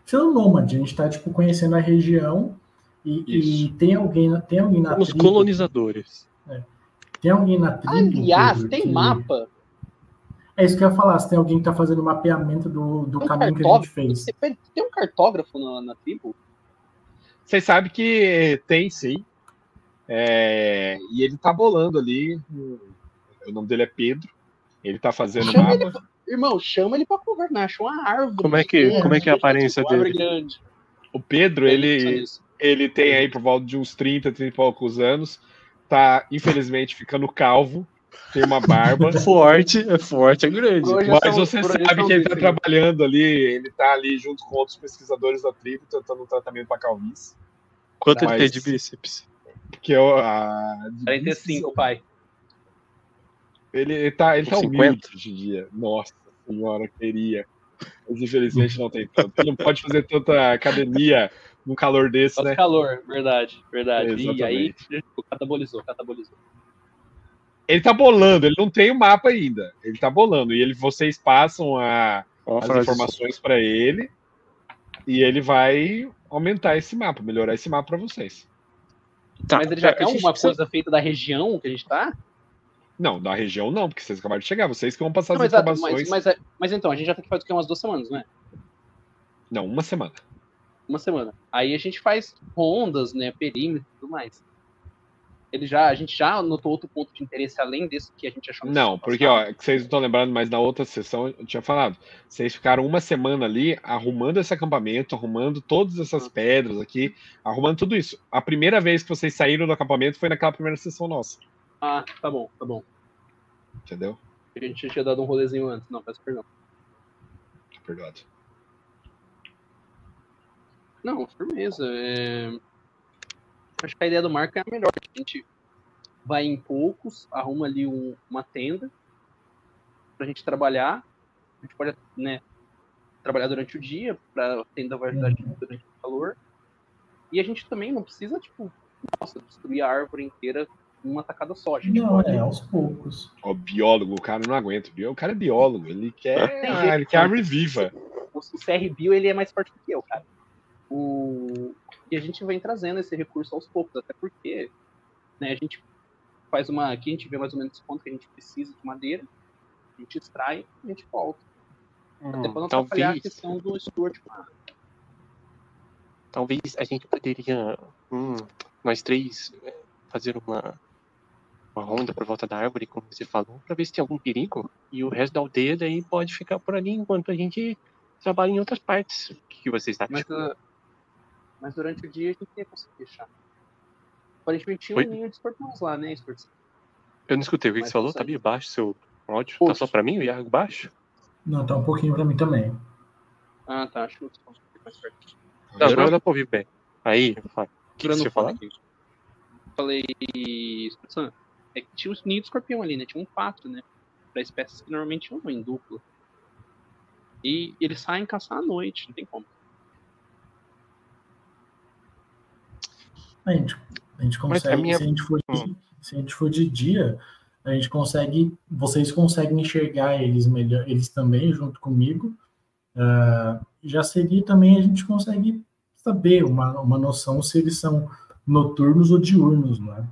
Speaker 3: sendo nômade, a gente tá, tipo, conhecendo a região e, e tem alguém, tem alguém na
Speaker 2: Os
Speaker 3: tribo,
Speaker 2: colonizadores.
Speaker 3: tem alguém na tribo.
Speaker 4: Aliás, tem
Speaker 3: que-
Speaker 4: mapa.
Speaker 3: É isso que eu ia falar, se tem alguém que tá fazendo mapeamento do, do
Speaker 4: um
Speaker 3: caminho que a gente fez.
Speaker 4: Você- Tem um cartógrafo na, na tribo?
Speaker 1: Vocês sabem que tem sim. É, e ele tá bolando ali. O nome dele é Pedro. Ele tá fazendo
Speaker 4: Chama
Speaker 1: mapa.
Speaker 4: Irmão, chama ele pra governar. Acha uma árvore.
Speaker 2: Como é que- como é que é a aparência
Speaker 4: uma árvore
Speaker 2: dele?
Speaker 4: grande.
Speaker 1: O Pedro, ele, ele tem aí por volta de uns 30, 30 e poucos anos. Tá, infelizmente, ficando calvo. Tem uma barba. [laughs]
Speaker 2: É forte, é forte, é grande.
Speaker 1: Mas você sabe que ele tá trabalhando ali. Ele tá ali junto com outros pesquisadores da tribo, tentando um tratamento pra calvície.
Speaker 2: Quanto ele
Speaker 1: Mas-
Speaker 2: tem de bíceps?
Speaker 1: Que é o- a.
Speaker 4: 45, pai.
Speaker 1: Ele, ele tá, ele tá
Speaker 2: Uns
Speaker 1: humilde hoje em dia. Nossa senhora, queria. Mas infelizmente não tem tanto. Ele não pode fazer tanta academia num calor desse,
Speaker 4: Faz
Speaker 1: né?
Speaker 4: calor, verdade, verdade. E aí, catabolizou, catabolizou.
Speaker 1: Ele tá bolando, ele não tem o mapa ainda. Ele tá bolando. E ele, vocês passam a, as informações pra ele. E ele vai aumentar esse mapa, melhorar esse mapa pra vocês.
Speaker 2: Tá,
Speaker 4: Mas ele já tem
Speaker 2: gente
Speaker 4: alguma
Speaker 2: precisa-
Speaker 4: coisa feita da região que a gente tá?
Speaker 1: Não, da região não, porque vocês acabaram de chegar. Vocês que vão passar
Speaker 4: Não,
Speaker 1: as
Speaker 4: mas,
Speaker 1: informações.
Speaker 4: mas, mas, mas então, a gente já tem que fazer o quê? Umas duas semanas, não é?
Speaker 1: Não, uma semana.
Speaker 4: Uma semana. Aí a gente faz rondas, né? Perímetro e tudo mais. Ele já, a gente já notou outro ponto de interesse além desse que a gente achou.
Speaker 1: Não, porque, ó, que vocês não estão lembrando, mas na outra sessão eu tinha falado. Vocês ficaram uma semana ali arrumando esse acampamento, arrumando todas essas pedras aqui, arrumando tudo isso. A primeira vez que vocês saíram do acampamento foi naquela primeira sessão nossa,
Speaker 4: Ah, tá bom, tá bom.
Speaker 1: entendeu?
Speaker 4: A gente tinha dado um rolezinho antes. Não, peço perdão.
Speaker 1: Tá perdoado.
Speaker 4: Não, firmeza. é, Acho que a ideia do Marco é a melhor. A gente vai em poucos, arruma ali um- uma tenda pra gente trabalhar. A gente pode, né, trabalhar durante o dia, pra tenda vai ajudar a gente durante o calor. E a gente também não precisa, tipo, nossa, destruir a árvore inteira numa tacada só. A gente
Speaker 3: Não,
Speaker 4: pode
Speaker 3: é aos poucos.
Speaker 1: Ó, biólogo, o cara não aguenta. O cara é biólogo, ele quer,
Speaker 4: Tem
Speaker 1: ah, ele quer árvore viva.
Speaker 4: o, o CR Bio ele é mais forte do que eu, cara. O... E a gente vem trazendo esse recurso aos poucos, até porque né, a gente faz uma. Aqui a gente vê mais ou menos quanto que a gente precisa de madeira, a gente extrai e a gente volta. Até pra não atrapalhar a
Speaker 2: talvez,
Speaker 4: questão do Stuart com a-
Speaker 2: talvez a gente poderia, hum, nós três, é, fazer uma, uma ronda por volta da árvore, como você falou, para ver se tem algum perigo. E o resto da aldeia daí pode ficar por ali enquanto a gente trabalha em outras partes. O que, que vocês acham?
Speaker 4: Mas, ah, mas durante o dia a gente ia conseguir deixar. Aparentemente tinha um
Speaker 2: Oi?
Speaker 4: ninho de escorpiões lá, né, Stuart?
Speaker 2: Eu não escutei o que
Speaker 4: Mas
Speaker 2: você falou, tá meio baixo seu áudio. Tá
Speaker 4: Poxa.
Speaker 2: só pra mim, o Iago baixo?
Speaker 3: Não, tá um pouquinho pra mim também.
Speaker 4: Ah, tá. Acho que eu vou mais perto.
Speaker 2: Agora dá pra ouvir bem. Aí, fala. O que, que você falou?
Speaker 4: Falei, Sam, é que tinha os ninhos de escorpião ali, né? Tinha um quatro, né? Pra espécies que normalmente andam em dupla. E eles saem caçar à noite, não tem como.
Speaker 3: A gente, a gente consegue,
Speaker 2: a minha-
Speaker 3: se, a gente for de,
Speaker 2: Hum.
Speaker 3: se a gente for de dia, a gente consegue, vocês conseguem enxergar eles melhor, eles também junto comigo. Ah, já seria também a gente consegue saber uma, uma noção se eles são noturnos ou diurnos, não é?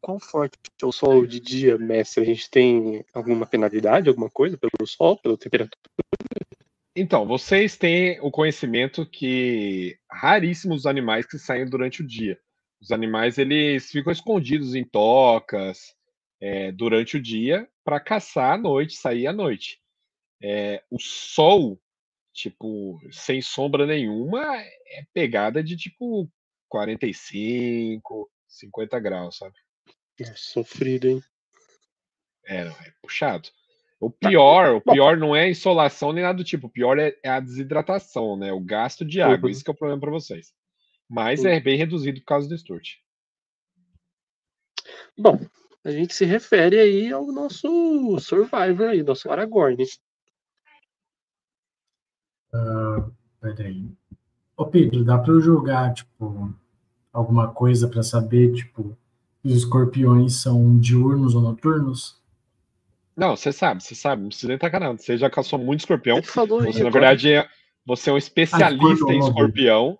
Speaker 2: Quão forte é o sol de dia, mestre? A gente tem alguma penalidade, alguma coisa pelo sol, pela temperatura?
Speaker 1: Então, vocês têm o conhecimento que raríssimos os animais que saem durante o dia. Os animais eles ficam escondidos em tocas é, durante o dia para caçar à noite, sair à noite. É, o sol, tipo, sem sombra nenhuma, é pegada de tipo 45, 50 graus, sabe?
Speaker 2: Nossa, sofrido, hein?
Speaker 1: É, não, é puxado. O pior, o pior não é a insolação nem nada do tipo. O pior é, é a desidratação, né? O gasto de água.
Speaker 2: Uhum.
Speaker 1: Isso que é o problema para vocês. Mas
Speaker 2: Uhum.
Speaker 1: é bem reduzido por causa do Sturt.
Speaker 2: Bom, a gente se refere aí ao nosso Survivor aí, nosso Aragorn.
Speaker 3: Peraí. Ô Pedro, dá pra eu jogar, tipo, alguma coisa pra saber, tipo, os escorpiões são diurnos ou noturnos?
Speaker 1: Não, você sabe, você sabe, não precisa nem tacar nada. Você já caçou muito escorpião.
Speaker 2: Aí.
Speaker 1: Você, na verdade, é, você é um especialista
Speaker 3: escorpião,
Speaker 1: em escorpião.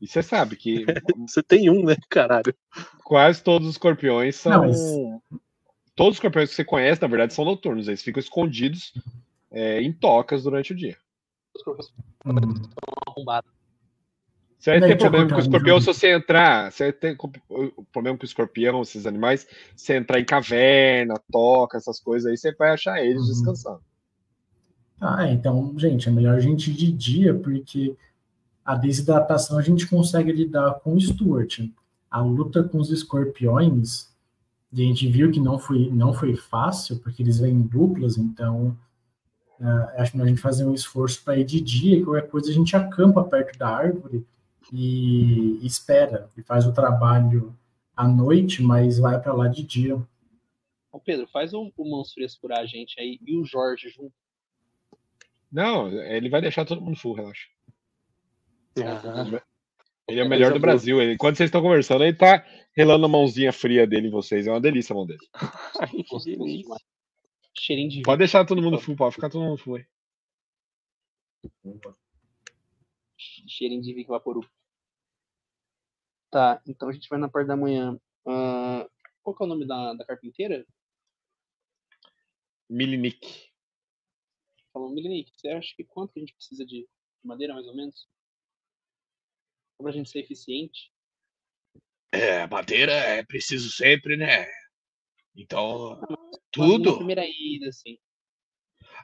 Speaker 1: E você sabe que [laughs]
Speaker 2: Você tem um, né, caralho?
Speaker 1: quase todos os escorpiões são.
Speaker 3: Não, mas-
Speaker 1: Todos os escorpiões que você conhece, na verdade, são noturnos. Eles ficam escondidos é, em tocas durante o dia.
Speaker 4: Os corpos
Speaker 3: Hum.
Speaker 4: arrombados.
Speaker 1: Você vai ter problema com o escorpião se você entrar. Você vai ter problema com o escorpião, esses animais. Se você entrar em caverna, toca, essas coisas aí, você vai achar eles
Speaker 3: Uhum.
Speaker 1: descansando.
Speaker 3: Ah, é, então, gente, é melhor a gente ir de dia, porque a desidratação a gente consegue lidar com o Stuart. A luta com os escorpiões, a gente viu que não foi, não foi fácil, porque eles vêm em duplas, então ah, acho melhor a gente fazer um esforço para ir de dia, e qualquer coisa a gente acampa perto da árvore e espera, e faz o trabalho à noite, mas vai para lá de dia.
Speaker 4: Ô Pedro, faz o, o Mansfrias curar a gente aí e o Jorge junto.
Speaker 1: Não, ele vai deixar todo mundo full, relaxa.
Speaker 2: Ah,
Speaker 1: Ele é o melhor do Brasil. Ele, quando vocês estão conversando, ele tá relando a mãozinha fria dele em vocês. É uma delícia a mão dele. [laughs]
Speaker 2: ai, que
Speaker 4: Gostoso
Speaker 2: delícia.
Speaker 4: demais. Cheirinho de
Speaker 1: Pode deixar todo mundo full, pode ficar todo mundo full aí.
Speaker 4: cheirinho de Vic Vaporub. Tá, então a gente vai na parte da manhã. Ah, qual que é o nome da, da carpinteira?
Speaker 1: Milinick.
Speaker 4: Falou, Milinick, você acha que quanto que a gente precisa de madeira, mais ou menos? Só pra gente ser eficiente.
Speaker 5: É, madeira é preciso sempre, né? Então,
Speaker 4: numa
Speaker 5: tudo.
Speaker 4: primeira ida, assim.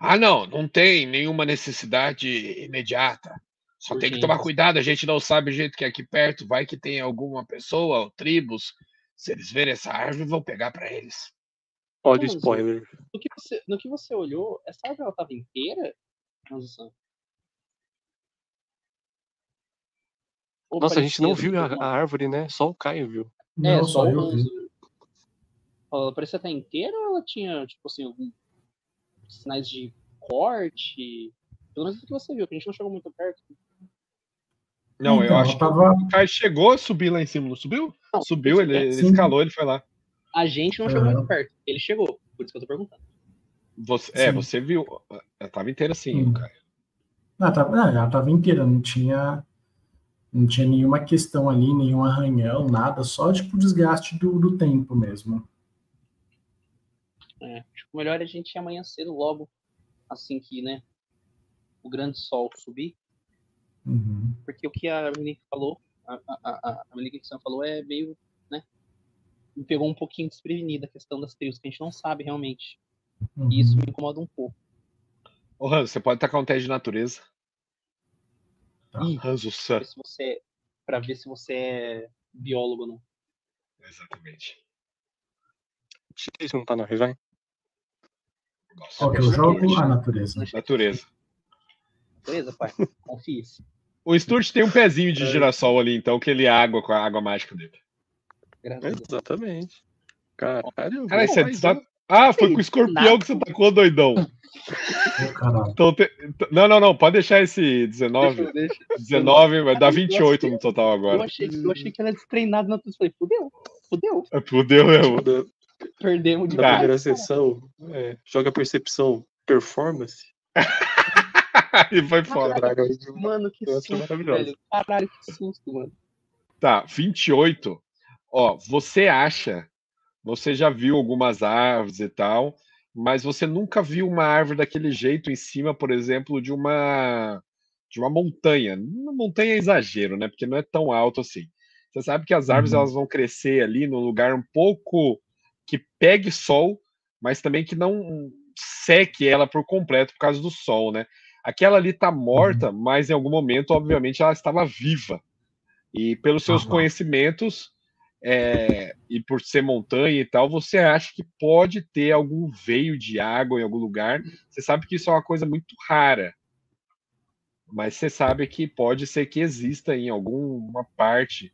Speaker 5: Ah, não, não tem nenhuma necessidade imediata. Só tem que tomar cuidado, a gente não sabe o jeito que é aqui perto. Vai que tem alguma pessoa ou tribos. Se eles verem essa árvore, vão pegar pra eles.
Speaker 2: Olha o spoiler.
Speaker 4: No que você, no que você olhou, essa árvore ela tava inteira? Ou
Speaker 2: Nossa, a gente não viu a, a árvore, né? Só o Caio viu.
Speaker 4: É,
Speaker 3: Não,
Speaker 4: só o
Speaker 3: eu vi.
Speaker 4: Hanzo. Ela parecia estar inteira ou ela tinha, tipo assim, alguns sinais de corte? Pelo menos o que você viu, que a gente não chegou muito perto.
Speaker 1: Não, eu
Speaker 3: Então,
Speaker 1: acho
Speaker 3: eu
Speaker 1: que
Speaker 3: tava-
Speaker 1: o Caio chegou a subir lá em cima, não subiu?
Speaker 4: Não,
Speaker 1: Subiu, ele, ele escalou, ele foi lá.
Speaker 4: A gente não chegou
Speaker 3: Aham.
Speaker 4: muito perto. Ele chegou, por isso que eu tô perguntando.
Speaker 1: Você, é, você viu. Ela tava inteira assim,
Speaker 3: Sim.
Speaker 1: Caio.
Speaker 3: Não, tava, não, ela estava inteira, não tinha, não tinha nenhuma questão ali, nenhum arranhão, nada, só tipo desgaste do, do tempo mesmo.
Speaker 4: É, acho que o melhor é a gente ir amanhã cedo, logo, assim que, né, o grande sol subir.
Speaker 3: Uhum.
Speaker 4: Porque o que a Monique falou, a, a, a, a Monique falou é meio, né, me pegou um pouquinho desprevenida a questão das trios, que a gente não sabe realmente.
Speaker 3: uhum.
Speaker 4: E isso me incomoda um pouco.
Speaker 1: Ô, Hans, você pode tacar um teste de natureza.
Speaker 3: Tá.
Speaker 4: Ih,
Speaker 1: Hanzo
Speaker 4: pra ver se você, pra ver se você é biólogo ou não.
Speaker 1: Exatamente.
Speaker 2: Isso um pra nós, vai.
Speaker 3: Qual que é o jogo? A natureza.
Speaker 1: Natureza.
Speaker 4: Beleza, pai? Confie-se.
Speaker 1: O Sturt tem um pezinho
Speaker 3: É.
Speaker 1: de girassol ali, então, que ele é água com a água mágica dele.
Speaker 2: Exatamente. Caralho. Bom,
Speaker 1: você
Speaker 2: mas,
Speaker 1: tá... Ah, foi com o escorpião que você tacou, doidão. Então, te- Não, não, não, pode deixar esse 19.
Speaker 4: Deixa, deixa.
Speaker 1: 19 vai dar 28 no total
Speaker 4: Eu
Speaker 1: agora.
Speaker 4: achei, eu achei que ela era destreinada na. Falei, fudeu, fudeu.
Speaker 1: Fudeu mesmo.
Speaker 2: Da,
Speaker 4: Perdemos de
Speaker 2: da
Speaker 1: Tá.
Speaker 2: primeira
Speaker 4: cara.
Speaker 2: sessão, é, joga percepção performance. [laughs]
Speaker 1: e foi foda.
Speaker 2: Aí.
Speaker 4: Mano, que
Speaker 2: Nossa,
Speaker 4: susto,
Speaker 2: maravilhoso.
Speaker 4: velho. Caralho, que susto, mano.
Speaker 1: Tá, 28. Ó, você acha, você já viu algumas árvores e tal, mas você nunca viu uma árvore daquele jeito em cima, por exemplo, de uma de uma montanha. Uma montanha é exagero, né? Porque não é tão alto assim. Você sabe que as árvores
Speaker 3: Uhum.
Speaker 1: elas vão crescer ali num lugar um pouco que pegue sol, mas também que não seque ela por completo por causa do sol, né? Aquela ali tá morta, mas em algum momento, obviamente, ela estava viva. E pelos seus
Speaker 3: Ah,
Speaker 1: conhecimentos é, e por ser montanha e tal, você acha que pode ter algum veio de água em algum lugar. Você sabe que isso é uma coisa muito rara. Mas você sabe que pode ser que exista em alguma parte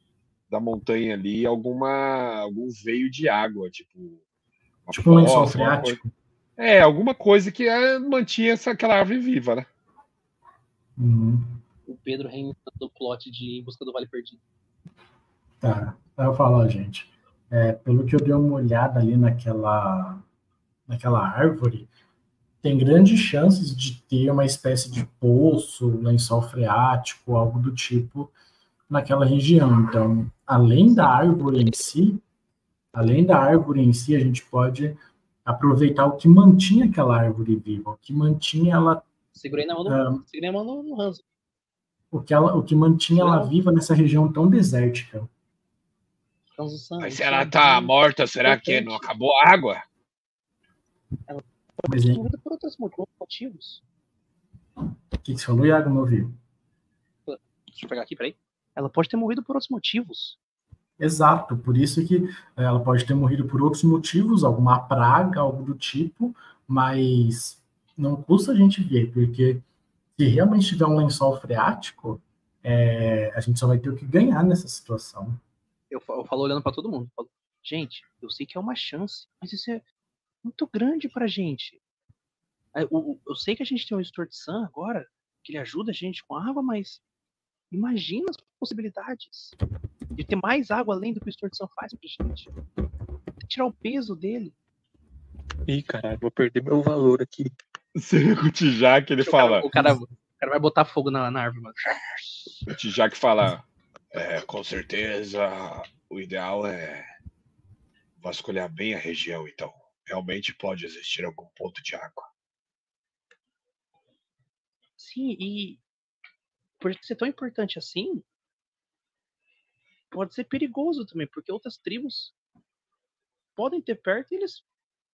Speaker 1: da montanha ali alguma algum veio de água, tipo uma
Speaker 3: Tipo um lençol freático.
Speaker 1: É, alguma coisa que é, mantinha essa, aquela árvore viva, né?
Speaker 3: Uhum.
Speaker 4: O Pedro reinventando o plot de Em Busca do Vale Perdido.
Speaker 3: Tá, aí eu falo, ó, gente, é, pelo que eu dei uma olhada ali naquela, naquela árvore, tem grandes chances de ter uma espécie de poço, lençol freático, algo do tipo naquela região. Então, além da árvore em si, além da árvore em si, a gente pode aproveitar o que mantinha aquela árvore viva, o que mantinha ela.
Speaker 4: Segurei na mão do, um, segurei a mão no, no Hanzo.
Speaker 3: O que, ela, o que mantinha ela viva nessa região tão desértica.
Speaker 5: Mas se ela tá morta, será que não acabou a água?
Speaker 4: Ela pode ter morrido por outros motivos.
Speaker 3: O que, que você falou, Iago? Não ouvi.
Speaker 4: Deixa eu pegar aqui, peraí. Ela pode ter morrido por outros motivos.
Speaker 3: Exato, por isso que eh, ela pode ter morrido por outros motivos, alguma praga, algo do tipo, mas não custa a gente ver, porque se realmente tiver um lençol freático, é, a gente só vai ter o que ganhar nessa situação.
Speaker 4: Eu, eu falo olhando para todo mundo, falo, gente, eu sei que é uma chance, mas isso é muito grande pra gente. Eu, eu sei que a gente tem o Stuart Sun agora, que ele ajuda a gente com água, mas imagina as possibilidades de ter mais água além do que o Stuart Sun faz pra gente. Tirar o peso dele.
Speaker 2: Ih, caralho, vou perder meu valor aqui.
Speaker 1: Você com o Tijak, ele o fala.
Speaker 4: Cara, o, cara, o cara vai botar fogo na, na árvore, mano.
Speaker 1: O Tijak fala.
Speaker 5: É, com certeza, o ideal é vasculhar bem a região, então. Realmente pode existir algum ponto de água.
Speaker 4: Sim, e por ser tão importante assim, pode ser perigoso também, porque outras tribos podem ter perto e eles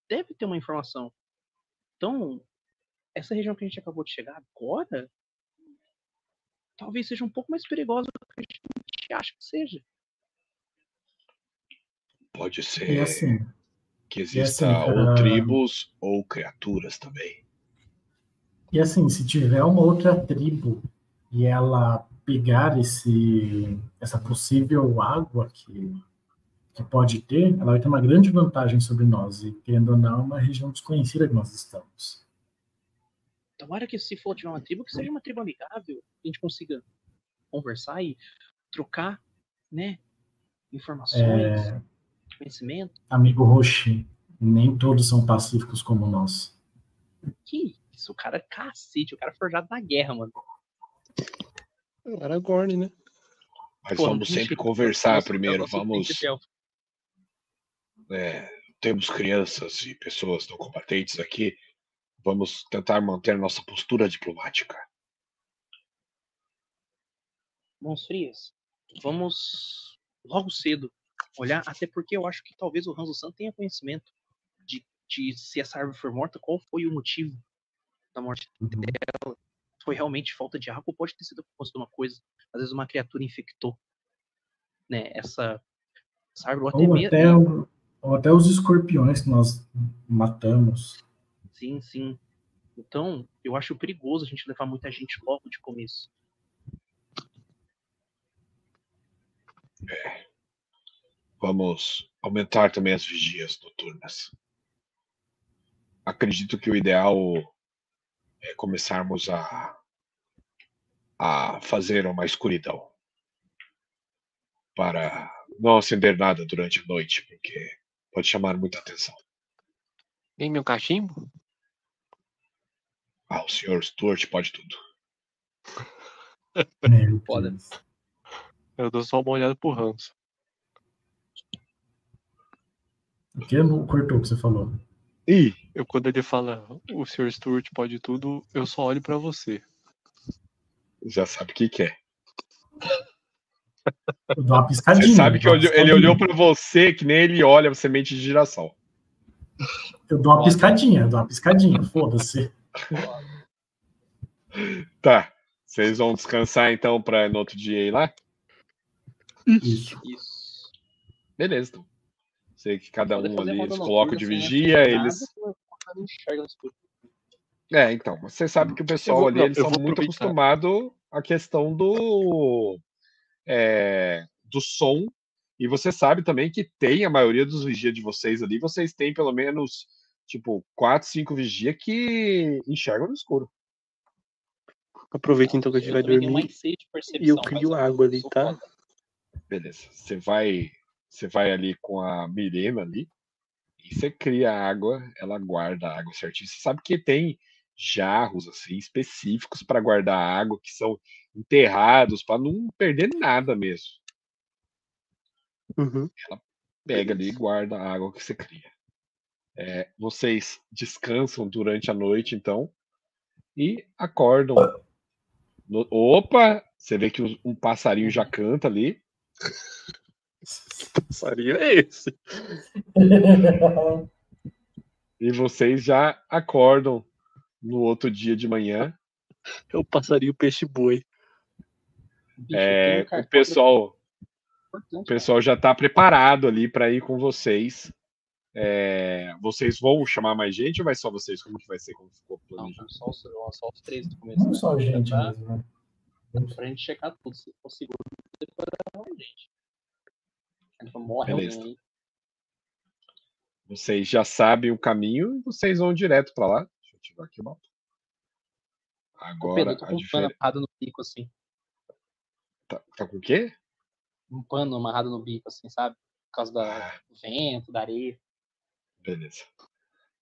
Speaker 4: devem ter uma informação. Então, essa região que a gente acabou de chegar agora, talvez seja um pouco mais perigosa do que a gente acha que seja.
Speaker 5: Pode ser
Speaker 3: assim,
Speaker 5: que exista assim, ou uh... tribos ou criaturas também.
Speaker 3: E assim, se tiver uma outra tribo e ela pegar esse, essa possível água que, que pode ter, ela vai ter uma grande vantagem sobre nós. E, querendo ou não, é uma região desconhecida que nós estamos.
Speaker 4: Tomara que, se for tiver uma tribo, que seja uma tribo amigável, que a gente consiga conversar e trocar, né? Informações, é... conhecimento.
Speaker 3: Amigo Roshi, nem todos são pacíficos como nós.
Speaker 4: Que isso, o cara é cacete, o cara é forjado na guerra, mano.
Speaker 2: Aragorn, né?
Speaker 5: Mas Pô, vamos sempre conversar primeiro, vamos. É, temos crianças e pessoas não combatentes aqui. Vamos tentar manter nossa postura diplomática.
Speaker 4: Mãos frias. Vamos logo cedo olhar, até porque eu acho que talvez o Hanzo San tenha conhecimento de, de se essa árvore for morta, qual foi o motivo da morte uhum. dela foi realmente falta de água ou pode ter sido composto uma coisa. Às vezes uma criatura infectou né, essa, essa árvore.
Speaker 3: Ou, ou até, até, ou até os escorpiões que nós matamos.
Speaker 4: Sim, sim. Então, eu acho perigoso a gente levar muita gente logo de começo.
Speaker 5: É. Vamos aumentar também as vigias noturnas. Acredito que o ideal é começarmos a a fazer uma escuridão para não acender nada durante a noite, porque pode chamar muita atenção.
Speaker 2: Em meu cachimbo?
Speaker 5: Ah, o senhor Stuart pode tudo. [laughs]
Speaker 2: Pode. [laughs] Eu dou só uma olhada pro Hans.
Speaker 3: O que não cortou o que você falou?
Speaker 2: Ih, eu quando ele fala o senhor Stuart pode tudo, eu só olho para você
Speaker 1: já sabe o que, que é.
Speaker 3: Eu dou uma piscadinha.
Speaker 1: Você sabe que ele olhou para você que nem ele olha semente de girassol.
Speaker 3: Eu dou uma piscadinha, eu dou uma piscadinha, foda-se. [laughs]
Speaker 1: Tá. Vocês vão descansar então para no outro dia ir lá?
Speaker 3: Isso.
Speaker 1: Isso. Beleza, então. Sei que cada um ali eles colocam de vigia, eles. É, então, você sabe que o pessoal vou, ali, eles são muito acostumados à questão do, é, do som, e você sabe também que tem a maioria dos vigias de vocês ali, vocês têm pelo menos, tipo, quatro, cinco vigias que enxergam no escuro.
Speaker 2: Aproveita então que a gente vai dormir e eu crio água ali, tá?
Speaker 1: Beleza. Você vai, você vai ali com a Mirena ali E você cria água, ela guarda a água certinho. Você sabe que tem jarros assim específicos para guardar água que são enterrados para não perder nada mesmo.
Speaker 2: Uhum.
Speaker 1: Pega ali e guarda a água que você cria. É, vocês descansam durante a noite, então, e acordam. No- opa! Você vê que um- um passarinho já canta ali.
Speaker 2: Passarinho é esse. [laughs]
Speaker 1: E vocês já acordam no outro dia de manhã.
Speaker 2: É o passarinho peixe-boi.
Speaker 1: É, o pessoal, o pessoal já está preparado ali para ir com vocês. É, vocês vão chamar mais gente ou vai só vocês? Como que vai ser? Como ficou
Speaker 4: cara. Não,
Speaker 1: planejado?
Speaker 4: só os, só os três do começo.
Speaker 3: Não só a gente
Speaker 4: Pra-
Speaker 3: mesmo, né?
Speaker 4: Pra gente checar tudo. Se for seguro, depois leva mais gente. Morre
Speaker 1: Beleza.
Speaker 4: alguém.
Speaker 1: Vocês já sabem o caminho e vocês vão direto para lá. Deixa eu tirar aqui o mapa. Agora,
Speaker 4: Pedro, eu tô
Speaker 1: a
Speaker 4: com um pano
Speaker 1: diferença.
Speaker 4: amarrado no bico, assim.
Speaker 1: Tá, tá com o quê?
Speaker 4: Um pano amarrado no bico, assim, sabe? Por causa do
Speaker 1: Ah,
Speaker 4: vento, da areia.
Speaker 1: Beleza.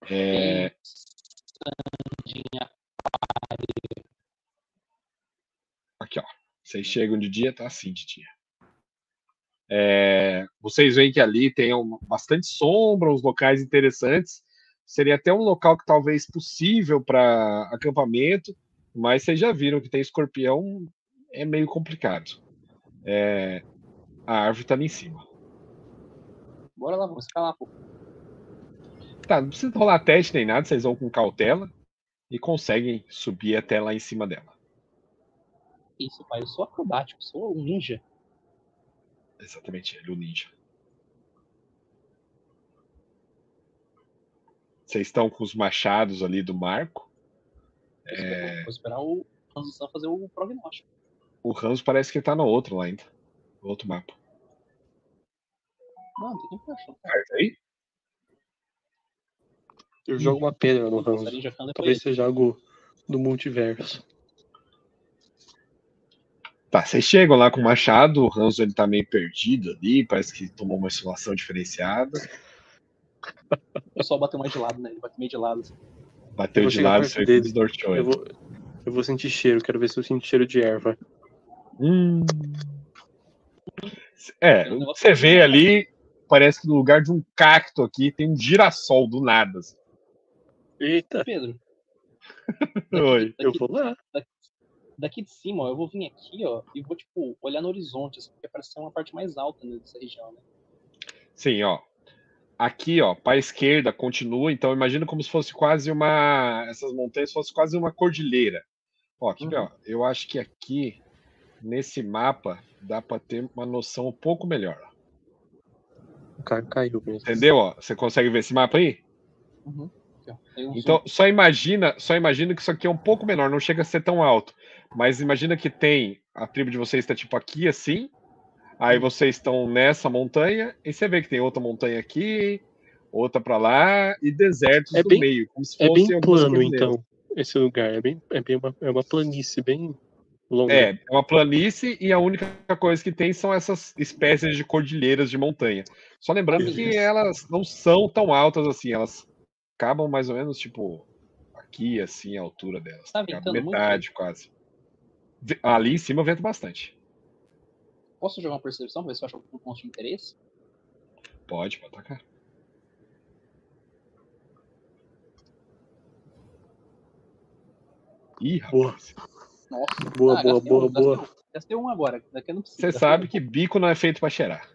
Speaker 1: É. Aqui, ó. Vocês chegam de dia, tá assim de dia. É, vocês veem que ali tem um- bastante sombra, uns locais interessantes. Seria até um local que talvez possível para acampamento, mas vocês já viram que tem escorpião, é meio complicado. É, a árvore tá ali em cima.
Speaker 4: Bora lá, vamos escalar, pô.
Speaker 1: Tá, não precisa rolar teste nem nada, vocês vão com cautela e conseguem subir até lá em cima dela.
Speaker 4: Isso, pai. Eu sou acrobático, sou um ninja.
Speaker 1: Exatamente, ele, o ninja. Vocês estão com os machados ali do Marco.
Speaker 4: Vou esperar- Vou esperar o Ranzan fazer o prognóstico.
Speaker 1: O Ramos parece que tá no outro lá ainda. No outro mapa.
Speaker 4: Não, tem que achar.
Speaker 1: Aí?
Speaker 2: Eu jogo uma pedra no Ranzo.
Speaker 4: canta
Speaker 2: Talvez seja algo do multiverso.
Speaker 1: Tá, vocês chegam lá com o machado, o Ranzo ele tá meio perdido ali, parece que tomou uma insolação diferenciada. [laughs]
Speaker 4: O pessoal bateu mais de lado, né? Ele bateu meio de lado. assim.
Speaker 1: Bateu de lado,
Speaker 2: dele.
Speaker 1: desnorteou
Speaker 2: Eu vou, eu vou sentir cheiro, quero ver se eu sinto cheiro de erva.
Speaker 1: Hum. É, você vê ali, parece que no lugar de um cacto aqui tem um girassol do nada. assim.
Speaker 2: Eita,
Speaker 4: Pedro,
Speaker 1: Oi.
Speaker 2: eu vou lá.
Speaker 4: daqui de cima, ó, eu vou vir aqui, ó, e vou, tipo, olhar no horizonte, assim, porque parece ser uma parte mais alta né, dessa região, né?
Speaker 1: Sim, ó. Aqui, ó, para a esquerda continua, então imagina como se fosse quase uma. Essas montanhas fosse quase uma cordilheira. Ó, aqui, ó, eu acho que aqui, nesse mapa, dá para ter uma noção um pouco melhor.
Speaker 2: O cara caiu.
Speaker 1: Entendeu? Ó, você consegue ver esse mapa aí?
Speaker 4: Uhum. Aqui, ó. Tem um
Speaker 1: Então, só imagina, só imagina que isso aqui é um pouco menor, não chega a ser tão alto. Mas imagina que tem a tribo de vocês está tipo aqui assim. Aí vocês estão nessa montanha e você vê que tem outra montanha aqui, outra para lá e desertos
Speaker 2: É
Speaker 1: no
Speaker 2: bem-
Speaker 1: meio, como se
Speaker 2: É bem plano, então, esse lugar. É, bem, é, bem uma, é uma planície bem longa.
Speaker 1: É, é uma planície e a única coisa que tem são essas espécies de cordilheiras de montanha. Só lembrando que elas não são tão altas assim, elas acabam mais ou menos tipo aqui assim a altura delas,
Speaker 4: Tá muito,
Speaker 1: metade quase. Ve- Ali em cima venta bastante.
Speaker 4: Posso jogar uma percepção pra ver se eu acho algum ponto de interesse?
Speaker 1: Pode, pode atacar. Ih,
Speaker 2: Boa.
Speaker 1: rapaz.
Speaker 4: Nossa.
Speaker 2: Boa,
Speaker 4: Ah,
Speaker 2: boa,
Speaker 4: gastei
Speaker 2: boa,
Speaker 4: um, gastei
Speaker 2: boa.
Speaker 4: um. Gastei um agora. Daqui não preciso.
Speaker 1: Você
Speaker 4: gastei
Speaker 1: sabe
Speaker 4: um.
Speaker 1: que bico não é feito pra cheirar.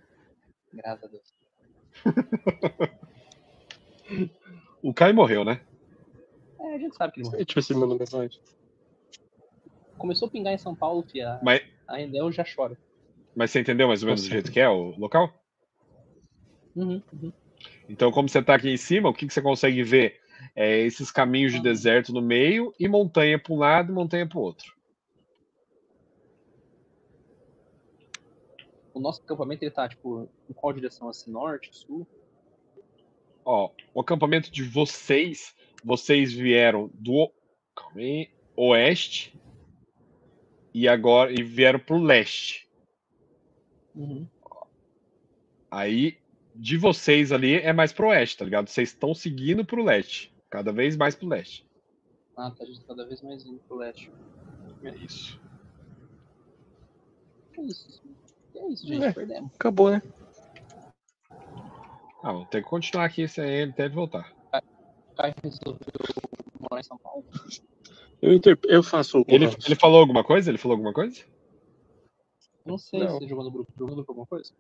Speaker 4: Graças a Deus. [laughs]
Speaker 1: O Caio morreu, né?
Speaker 4: É, a gente sabe que ele morreu.
Speaker 2: Deixa eu ver se ele mandou mensagem.
Speaker 4: Começou a pingar em São Paulo, fia.
Speaker 1: Mas,
Speaker 4: A Endel já chora.
Speaker 1: mas você entendeu mais ou menos do jeito que é o local?
Speaker 4: Uhum, uhum.
Speaker 1: Então, como você está aqui em cima, o que, que você consegue ver? É esses caminhos de
Speaker 4: Ah.
Speaker 1: deserto no meio e montanha para um lado e montanha para o outro.
Speaker 4: O nosso acampamento, ele tá, tipo, em qual direção? Assim, norte, sul?
Speaker 1: Ó, o acampamento de vocês, vocês vieram do calma aí, oeste e agora e vieram para o leste.
Speaker 4: Uhum.
Speaker 1: Aí de vocês ali é mais pro oeste, tá ligado? Vocês estão seguindo pro leste. Cada vez mais pro leste.
Speaker 4: Ah, tá, a gente tá cada vez mais indo pro leste.
Speaker 1: É isso.
Speaker 4: É isso. É isso, gente.
Speaker 2: É.
Speaker 4: Perdemos.
Speaker 2: Acabou, né?
Speaker 1: Vamos ter que continuar aqui sem ele até ele voltar.
Speaker 4: Caio resolveu morar em São Paulo.
Speaker 2: Eu, inter... eu faço o
Speaker 1: Ele, ele falou alguma coisa? Ele falou alguma coisa?
Speaker 4: Não sei
Speaker 2: Não.
Speaker 4: se você jogou no grupo. Jogou no grupo alguma coisa?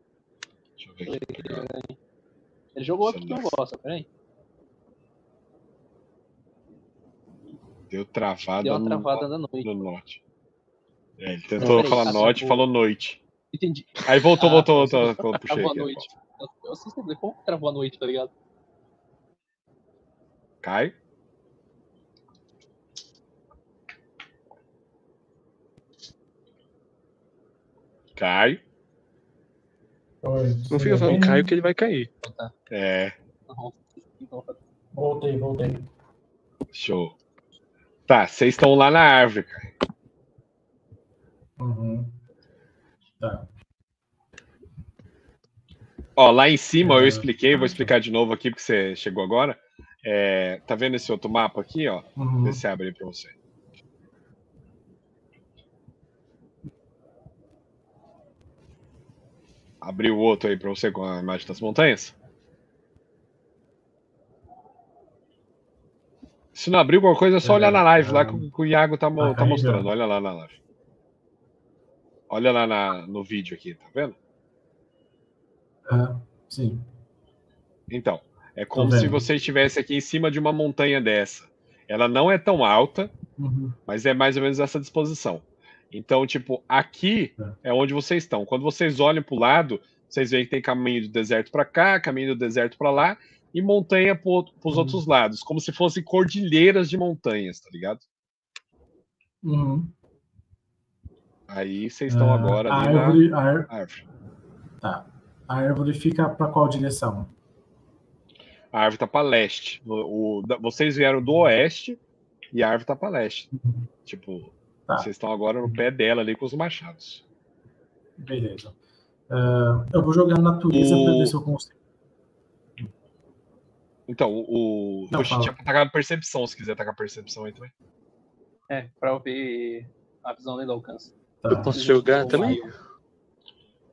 Speaker 1: Deixa eu ver aqui.
Speaker 4: Peraí. Ele jogou aqui que eu gosto, peraí.
Speaker 1: Deu travada,
Speaker 4: Deu uma
Speaker 1: no-
Speaker 4: travada na noite.
Speaker 1: no norte. É, ele tentou
Speaker 4: peraí,
Speaker 1: falar norte, falou noite.
Speaker 4: Entendi.
Speaker 1: Aí voltou,
Speaker 4: Ah,
Speaker 1: voltou, voltou, voltou, puxei aqui.
Speaker 4: noite. Eu, assisti, como que travou a noite, tá ligado?
Speaker 1: Cai. Cai.
Speaker 3: Oi,
Speaker 2: Não fica falando
Speaker 3: bem?
Speaker 2: Caio que ele vai cair.
Speaker 1: É,
Speaker 4: Não, então,
Speaker 3: Voltei, voltei.
Speaker 1: show. Tá, vocês estão lá na árvore, cara.
Speaker 3: Uhum. Tá.
Speaker 1: Ó, lá em cima eu
Speaker 3: É.
Speaker 1: expliquei, vou explicar de novo aqui porque você chegou agora. É, tá vendo esse outro mapa aqui, ó?
Speaker 3: Uhum.
Speaker 1: Vê se abre aí pra você. Abriu o outro aí pra você com a imagem das montanhas? Se não abriu alguma coisa, é só
Speaker 3: É,
Speaker 1: olhar na live lá
Speaker 3: é.
Speaker 1: que o- que o Iago tá,
Speaker 3: Tá
Speaker 1: tá mostrando. Olha lá na live. Olha lá na- no vídeo aqui, tá vendo?
Speaker 3: Ah, sim.
Speaker 1: Então, é como
Speaker 3: Tô
Speaker 1: se você estivesse aqui em cima de uma montanha dessa. Ela não é tão alta,
Speaker 3: Uhum.
Speaker 1: mas é mais ou menos essa disposição. Então, tipo, aqui é onde vocês estão. Quando vocês olham para o lado, vocês veem que tem caminho do deserto para cá, caminho do deserto para lá e montanha para os
Speaker 3: Uhum.
Speaker 1: outros lados, como se fossem cordilheiras de montanhas, tá ligado?
Speaker 3: Uhum.
Speaker 1: Aí vocês estão
Speaker 3: Ah,
Speaker 1: agora
Speaker 3: a
Speaker 1: ali na
Speaker 3: árvore, a, ár-
Speaker 1: árvore.
Speaker 3: tá. A árvore fica para qual direção?
Speaker 1: A árvore tá para leste. O, o- vocês vieram do oeste e a árvore tá para leste. Tipo,
Speaker 3: Tá.
Speaker 1: vocês estão agora no pé dela ali com os machados.
Speaker 3: Beleza. Ah, eu vou jogar natureza
Speaker 1: O-
Speaker 3: para ver se eu consigo.
Speaker 1: Então, o,
Speaker 3: Não, fala.
Speaker 1: tinha atacado percepção, se quiser atacar percepção aí também.
Speaker 4: É, pra eu ver a visão dele do alcance.
Speaker 3: Tá.
Speaker 2: Eu posso jogar também?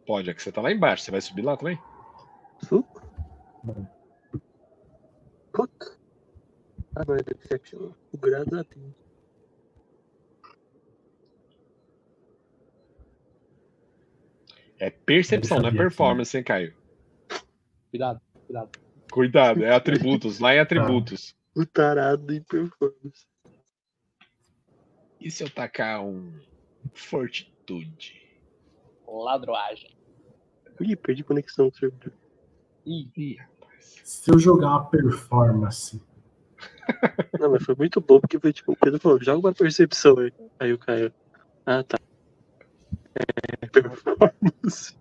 Speaker 1: Pode, é que você tá lá embaixo. Você vai subir lá também?
Speaker 2: Puta. Agora é. O grado tem.
Speaker 1: É percepção, não é
Speaker 3: aqui.
Speaker 1: performance, hein, Caio?
Speaker 4: Cuidado, cuidado.
Speaker 1: Cuidado, é atributos. Lá em atributos.
Speaker 2: O tarado em performance.
Speaker 1: E se eu tacar um fortitude?
Speaker 4: Ladroagem.
Speaker 2: Ih, perdi conexão do servidor.
Speaker 4: Ih,
Speaker 1: Ih, rapaz.
Speaker 3: Se eu jogar uma performance, [laughs]
Speaker 2: Não, mas foi muito bom, porque foi tipo, o Pedro falou, joga uma percepção aí. Aí o Caio. Ah, tá. É performance.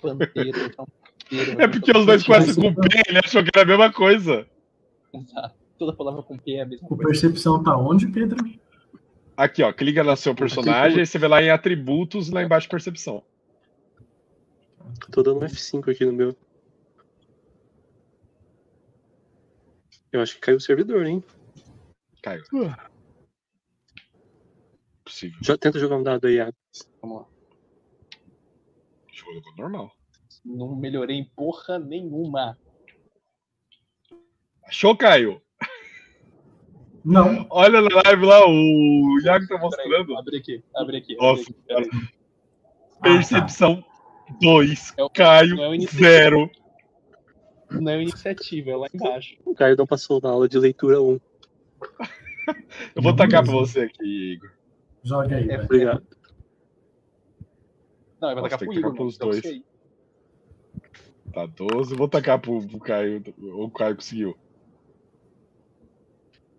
Speaker 4: panteiro, então. panteiro,
Speaker 1: É porque os dois começam com P, ele achou que era a mesma coisa.
Speaker 4: Exato. Toda palavra com P é a mesma
Speaker 3: o
Speaker 4: coisa.
Speaker 3: percepção tá onde, Pedro?
Speaker 1: Aqui, ó, clica no seu personagem, e você vê lá em atributos, lá embaixo percepção.
Speaker 2: Tô dando um F5 aqui no meu. Eu acho que caiu o servidor, hein?
Speaker 1: Caiu. Possível.
Speaker 2: Já tenta jogar um dado aí, Iago.
Speaker 4: Vamos lá.
Speaker 1: Jogou normal.
Speaker 4: Não melhorei em porra nenhuma.
Speaker 1: Achou, Caio?
Speaker 3: Não.
Speaker 1: Olha na live lá, o Iago tá mostrando.
Speaker 4: abre aqui, abre aqui.
Speaker 1: Nossa,
Speaker 4: abre aqui.
Speaker 1: Percepção 2.
Speaker 4: É o-
Speaker 1: Caio
Speaker 4: não é o inicial.
Speaker 1: 0.
Speaker 4: Não é iniciativa, é lá embaixo.
Speaker 2: O Caio não passou na aula de leitura 1.
Speaker 1: Eu vou tacar pra você aqui, Igor.
Speaker 3: Joga aí,
Speaker 4: É.
Speaker 2: Obrigado.
Speaker 4: Não, vai tacar pro
Speaker 1: tacar
Speaker 4: Igor, mano.
Speaker 1: pros dois.
Speaker 4: sei.
Speaker 1: Tá 12. Vou tacar pro, pro Caio. O Caio conseguiu.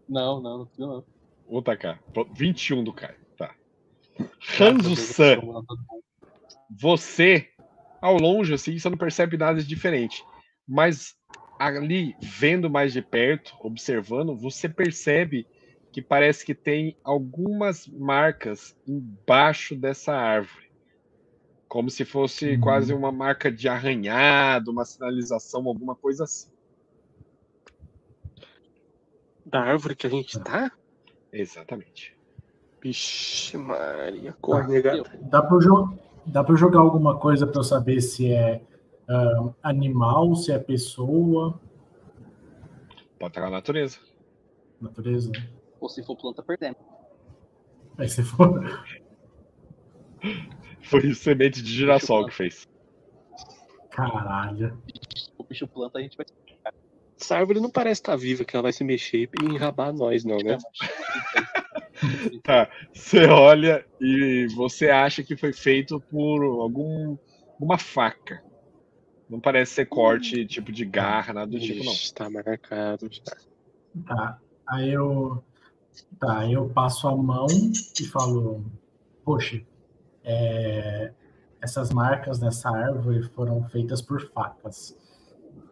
Speaker 4: Não, não, não precisa não.
Speaker 1: Vou tacar. Pronto, 21 do Caio. Tá. Hanzo San. você, ao longe, assim, você não percebe nada de diferente. Mas ali, vendo mais de perto, observando, você percebe que parece que tem algumas marcas embaixo dessa árvore. Como se fosse
Speaker 3: Uhum.
Speaker 1: quase uma marca de arranhado, uma sinalização, alguma coisa assim.
Speaker 2: Da árvore que a gente tá?
Speaker 1: Exatamente.
Speaker 2: Vixe, Maria. Corre, negado.
Speaker 3: Dá pra, eu jo- dá pra eu jogar alguma coisa pra eu saber se é ah, animal, se é pessoa,
Speaker 1: Pode estar na natureza.
Speaker 3: natureza.
Speaker 4: Ou se for planta, perdemos.
Speaker 3: Aí se for. [laughs]
Speaker 1: Foi semente de girassol que fez.
Speaker 3: Caralho.
Speaker 4: For bicho planta, a gente vai.
Speaker 2: Essa árvore não parece estar viva, que ela vai se mexer e enrabar nós, não, né? [laughs]
Speaker 1: Tá. Você olha e você acha que foi feito por algum uma faca. Não parece ser corte tipo de garra, nada do tipo, não.
Speaker 2: Ixi, tá marcado já.
Speaker 3: Tá. Aí eu. Tá, aí eu passo a mão e falo, poxa, é, essas marcas nessa árvore foram feitas por facas.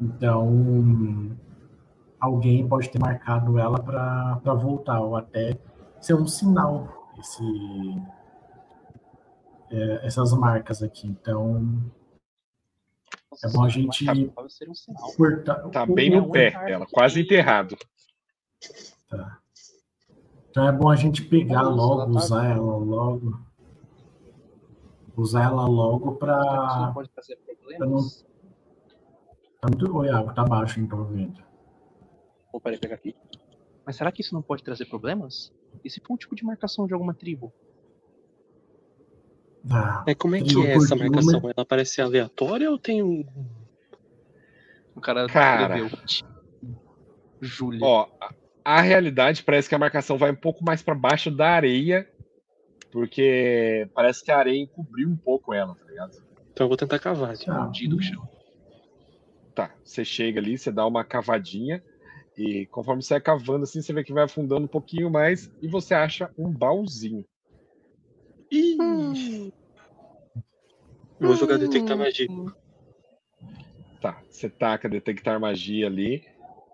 Speaker 3: Então alguém pode ter marcado ela para voltar, ou até ser um sinal esse, é, essas marcas aqui. Então é bom a gente
Speaker 4: Pode ser um sinal.
Speaker 3: cortar.
Speaker 1: Tá
Speaker 3: o-
Speaker 1: bem no pé dela, quase enterrado.
Speaker 3: Tá. Então é bom a gente pegar
Speaker 4: Nossa,
Speaker 3: logo,
Speaker 4: ela tá-
Speaker 3: usar ela logo. Usar ela logo
Speaker 4: não pode trazer problemas.
Speaker 3: Tá muito. Oi, água, tá baixo, não tô ouvindo.
Speaker 4: Vou peraí, pegar aqui. Mas será que isso não pode trazer problemas? E se for um tipo de marcação de alguma tribo?
Speaker 3: Tá.
Speaker 2: Mas como é que é essa marcação? Ela parece aleatória ou tem um.
Speaker 4: O cara
Speaker 1: Cara.
Speaker 4: escreveu. Júlia.
Speaker 1: Ó, a, realidade parece que a marcação vai um pouco mais para baixo da areia, porque parece que a areia encobriu um pouco ela, tá ligado?
Speaker 2: Então eu vou tentar cavar.
Speaker 4: chama.
Speaker 1: Tá, você chega ali, você dá uma cavadinha e conforme você vai cavando assim, você vê que vai afundando um pouquinho mais e você acha um baúzinho.
Speaker 2: Ih! Eu vou jogar detectar magia.
Speaker 1: Tá, você taca detectar magia ali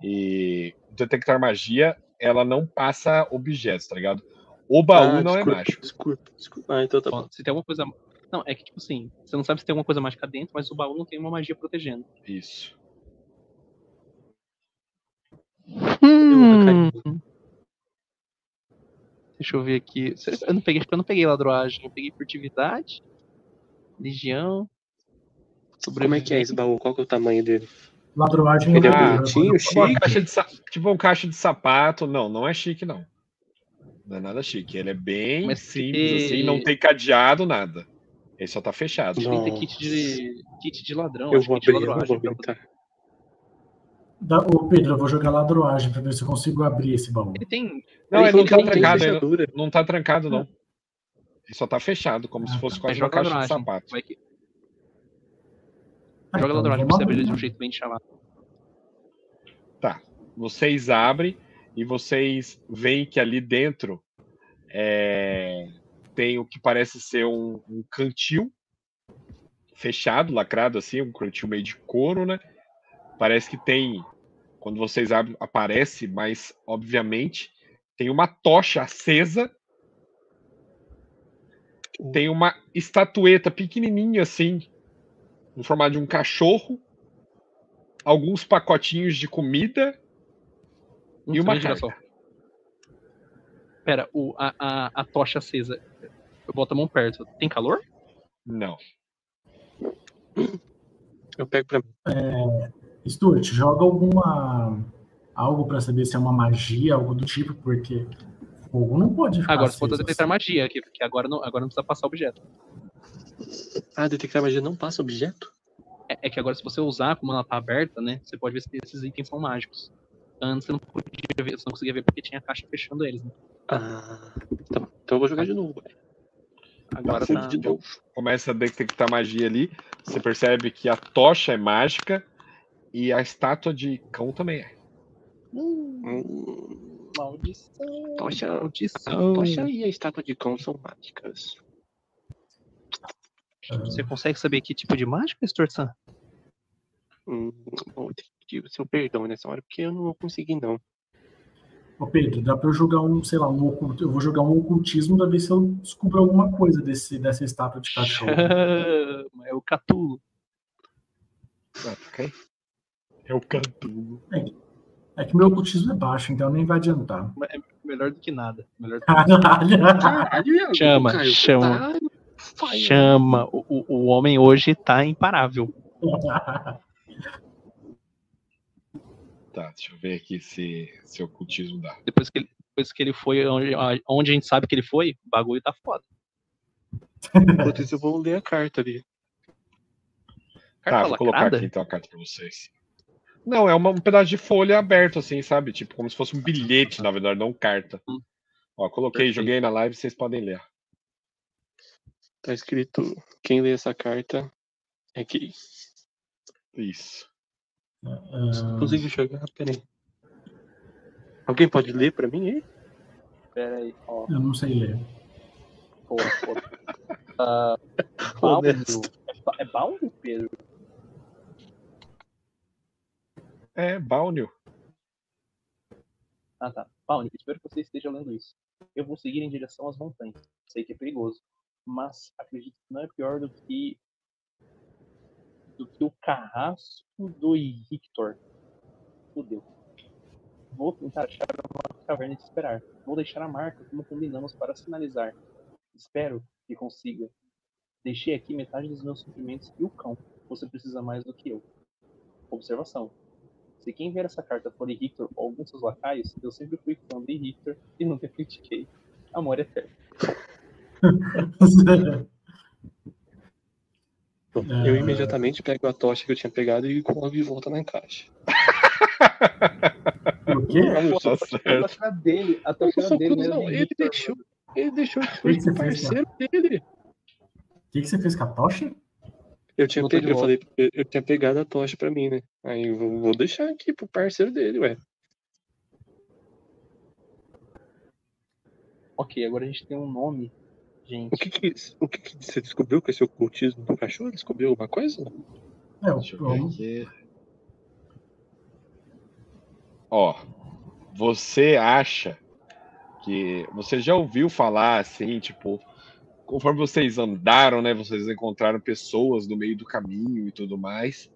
Speaker 1: e detectar magia, ela não passa objetos, tá ligado? O baú
Speaker 2: Ah,
Speaker 1: não é
Speaker 2: desculpa,
Speaker 1: mágico.
Speaker 2: Desculpa, desculpa. Ah, então tá bom.
Speaker 4: Se tem alguma coisa. Não, é que tipo assim, você não sabe se tem alguma coisa mágica dentro, mas o baú não tem uma magia protegendo.
Speaker 1: Isso.
Speaker 2: Hum.
Speaker 4: Deixa eu ver aqui. Eu não peguei, acho que eu não peguei ladroagem, eu peguei furtividade, legião.
Speaker 2: Como é que é esse baú? Qual que é o tamanho dele?
Speaker 3: Ladroagem
Speaker 2: Ele é
Speaker 3: eu-
Speaker 2: bonitinho,
Speaker 1: Tipo uma
Speaker 2: chique.
Speaker 1: caixa de, sa- tipo um caixa de sapato. Não, não é chique, não. Não é nada chique. Ele é bem
Speaker 4: Mas
Speaker 1: simples,
Speaker 4: que-
Speaker 1: assim, não tem cadeado, nada. Ele só tá fechado.
Speaker 4: Acho que tem que ter
Speaker 2: Nossa.
Speaker 4: kit de, kit de ladrão.
Speaker 2: Eu
Speaker 4: acho
Speaker 2: vou
Speaker 4: que kit de
Speaker 2: abrir, eu vou abrir, tá?
Speaker 3: Da, ô, Pedro, eu vou jogar ladroagem pra ver se eu consigo abrir esse baú.
Speaker 4: Ele tem.
Speaker 1: Não,
Speaker 2: Ele
Speaker 1: ele não tá trancado, ele não tá trancado, não. Ele só tá fechado, como se
Speaker 3: Ah,
Speaker 1: fosse
Speaker 3: tá.
Speaker 1: quase uma
Speaker 4: joga
Speaker 1: caixa de sapato.
Speaker 4: Vai que...
Speaker 3: Ah,
Speaker 4: Joga
Speaker 3: então
Speaker 4: ladroagem pra você abrir de um jeito bem chamado.
Speaker 1: Vocês abrem e vocês veem que ali dentro é, tem o que parece ser um, um cantil fechado, lacrado assim, um cantil meio de couro, né? Parece que tem, quando vocês abrem, aparece, mas obviamente tem uma tocha acesa. Tem uma estatueta pequenininha assim, no formato de um cachorro. Alguns pacotinhos de comida
Speaker 4: Um
Speaker 1: E uma
Speaker 4: girassol. Pera, o, a, a, a tocha acesa. Eu boto a mão perto. Tem calor?
Speaker 1: Não.
Speaker 2: Eu pego pra mim.
Speaker 3: Stuart, joga alguma. algo pra saber se é uma magia, algo do tipo, porque fogo não pode ficar.
Speaker 4: Agora você pode detectar
Speaker 3: assim.
Speaker 4: magia, que, que agora, não, agora não precisa passar objeto.
Speaker 2: Ah, detectar magia não passa objeto?
Speaker 4: É, é que agora, se você usar, como ela tá aberta, né? Você pode ver se esses itens são mágicos. Antes você não podia ver, você não conseguia ver porque tinha a caixa fechando eles, né?
Speaker 2: Ah, então, então eu vou jogar de novo.
Speaker 4: Agora tá.
Speaker 2: de novo.
Speaker 1: Começa a detectar magia ali. Você percebe que a tocha é mágica e a estátua de cão também é.
Speaker 2: Hum,
Speaker 4: Maldição.
Speaker 2: tocha,
Speaker 4: Maldição.
Speaker 2: tocha e a estátua de cão são mágicas.
Speaker 4: Você consegue saber que tipo de mágica, Storsan?
Speaker 2: Hum, bom, eu tenho que pedir o seu perdão nessa hora, porque eu não vou conseguir, não.
Speaker 3: Ô Pedro, dá pra eu jogar um, sei lá, um oculto, eu vou jogar um ocultismo pra ver se eu descubro alguma coisa desse, dessa estátua de cachorro. [laughs]
Speaker 4: é o Catulo.
Speaker 1: Ah, aí. É o Catulo.
Speaker 3: É que meu ocultismo é baixo, então nem vai adiantar.
Speaker 4: É melhor do que nada. Melhor do que
Speaker 3: Caralho.
Speaker 2: Caralho,
Speaker 4: Chama,
Speaker 2: Caio,
Speaker 4: chama.
Speaker 2: tá.
Speaker 4: Chama. O, o, homem hoje tá imparável. [laughs]
Speaker 1: Tá, deixa eu ver aqui se, se ocultismo dá.
Speaker 4: Depois que ele, depois que ele foi onde, onde a gente sabe que ele foi, o bagulho tá foda.
Speaker 2: Enquanto isso, eu vou ler a carta ali.
Speaker 1: Tá,
Speaker 4: Carta
Speaker 1: vou colocar aqui então a carta pra vocês. Não, é uma- um pedaço de folha aberto, assim, sabe? Tipo, como se fosse um bilhete, na verdade, não carta.
Speaker 4: Hum.
Speaker 1: Ó, coloquei,
Speaker 4: Perfeito.
Speaker 1: joguei na live, vocês podem ler.
Speaker 2: Tá escrito: quem lê essa carta é gay.
Speaker 1: Isso.
Speaker 3: Ah,
Speaker 2: Consigo jogar? Peraí. Alguém pode ler pra mim aí?
Speaker 4: Pera aí, ó.
Speaker 3: eu não sei ler. [laughs]
Speaker 4: Ah, Baldo.
Speaker 2: Honesto.
Speaker 4: É É Baldo, Pedro?
Speaker 1: É, Baunio.
Speaker 4: Ah, tá. Baldo, espero que você esteja lendo isso. Eu vou seguir em direção às montanhas. Sei que é perigoso, mas acredito que não é pior do que do que o carrasco do Victor. Fudeu. Vou tentar achar uma caverna e te esperar. Vou deixar a marca como combinamos para sinalizar. Espero que consiga. Deixei aqui metade dos meus suprimentos e o cão. Você precisa mais do que eu. Observação. Se quem ver essa carta for Richter ou algum dos seus lacaios, eu sempre fui fã de Richter e nunca critiquei. Amor [laughs] é eterno.
Speaker 2: Bom,
Speaker 3: É.
Speaker 2: Eu imediatamente pego a tocha que eu tinha pegado e coloco de volta na caixa.
Speaker 3: o quê?
Speaker 1: Tá
Speaker 4: A tocha dele, a tocha dele
Speaker 2: cuzão,
Speaker 4: de
Speaker 2: ele deixou, ele deixou o parceiro dele.
Speaker 3: O que, que você fez com a tocha?
Speaker 2: Eu tinha, pego, eu, falei, eu, eu tinha pegado a tocha pra mim, né? Aí eu vou, vou deixar aqui pro parceiro dele, ué.
Speaker 4: Ok, agora a gente tem um nome,
Speaker 2: O
Speaker 4: gente.
Speaker 2: que que, o que que você descobriu com esse ocultismo do cachorro? Descobriu alguma coisa?
Speaker 3: É,
Speaker 1: Deixa eu
Speaker 3: o,
Speaker 1: ver aqui. Ó, você acha que você já ouviu falar assim, tipo, conforme vocês andaram, né, vocês encontraram pessoas no meio do caminho e tudo mais,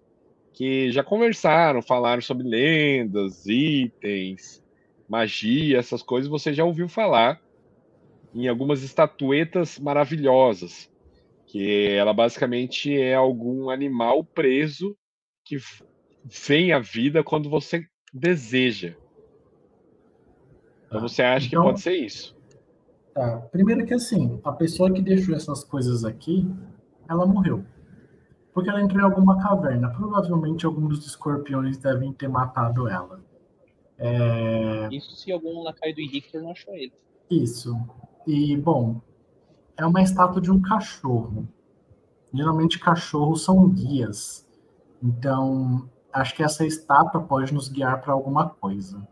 Speaker 1: que já conversaram, falaram sobre lendas, itens, magia, essas coisas, você já ouviu falar em algumas estatuetas maravilhosas, que ela basicamente é algum animal preso que vem à vida quando você deseja. Então
Speaker 3: Tá.
Speaker 1: você acha que
Speaker 3: Então-
Speaker 1: pode ser isso?
Speaker 3: Tá. Primeiro que assim, a pessoa que deixou essas coisas aqui, ela morreu. Porque ela entrou em alguma caverna. Provavelmente algum dos escorpiões devem ter matado ela. É,
Speaker 4: Isso se algum lacaio do Richter não achou ele.
Speaker 3: isso. E, bom, é uma estátua de um cachorro. Geralmente cachorros são guias. Então, acho que essa estátua pode nos guiar para alguma coisa.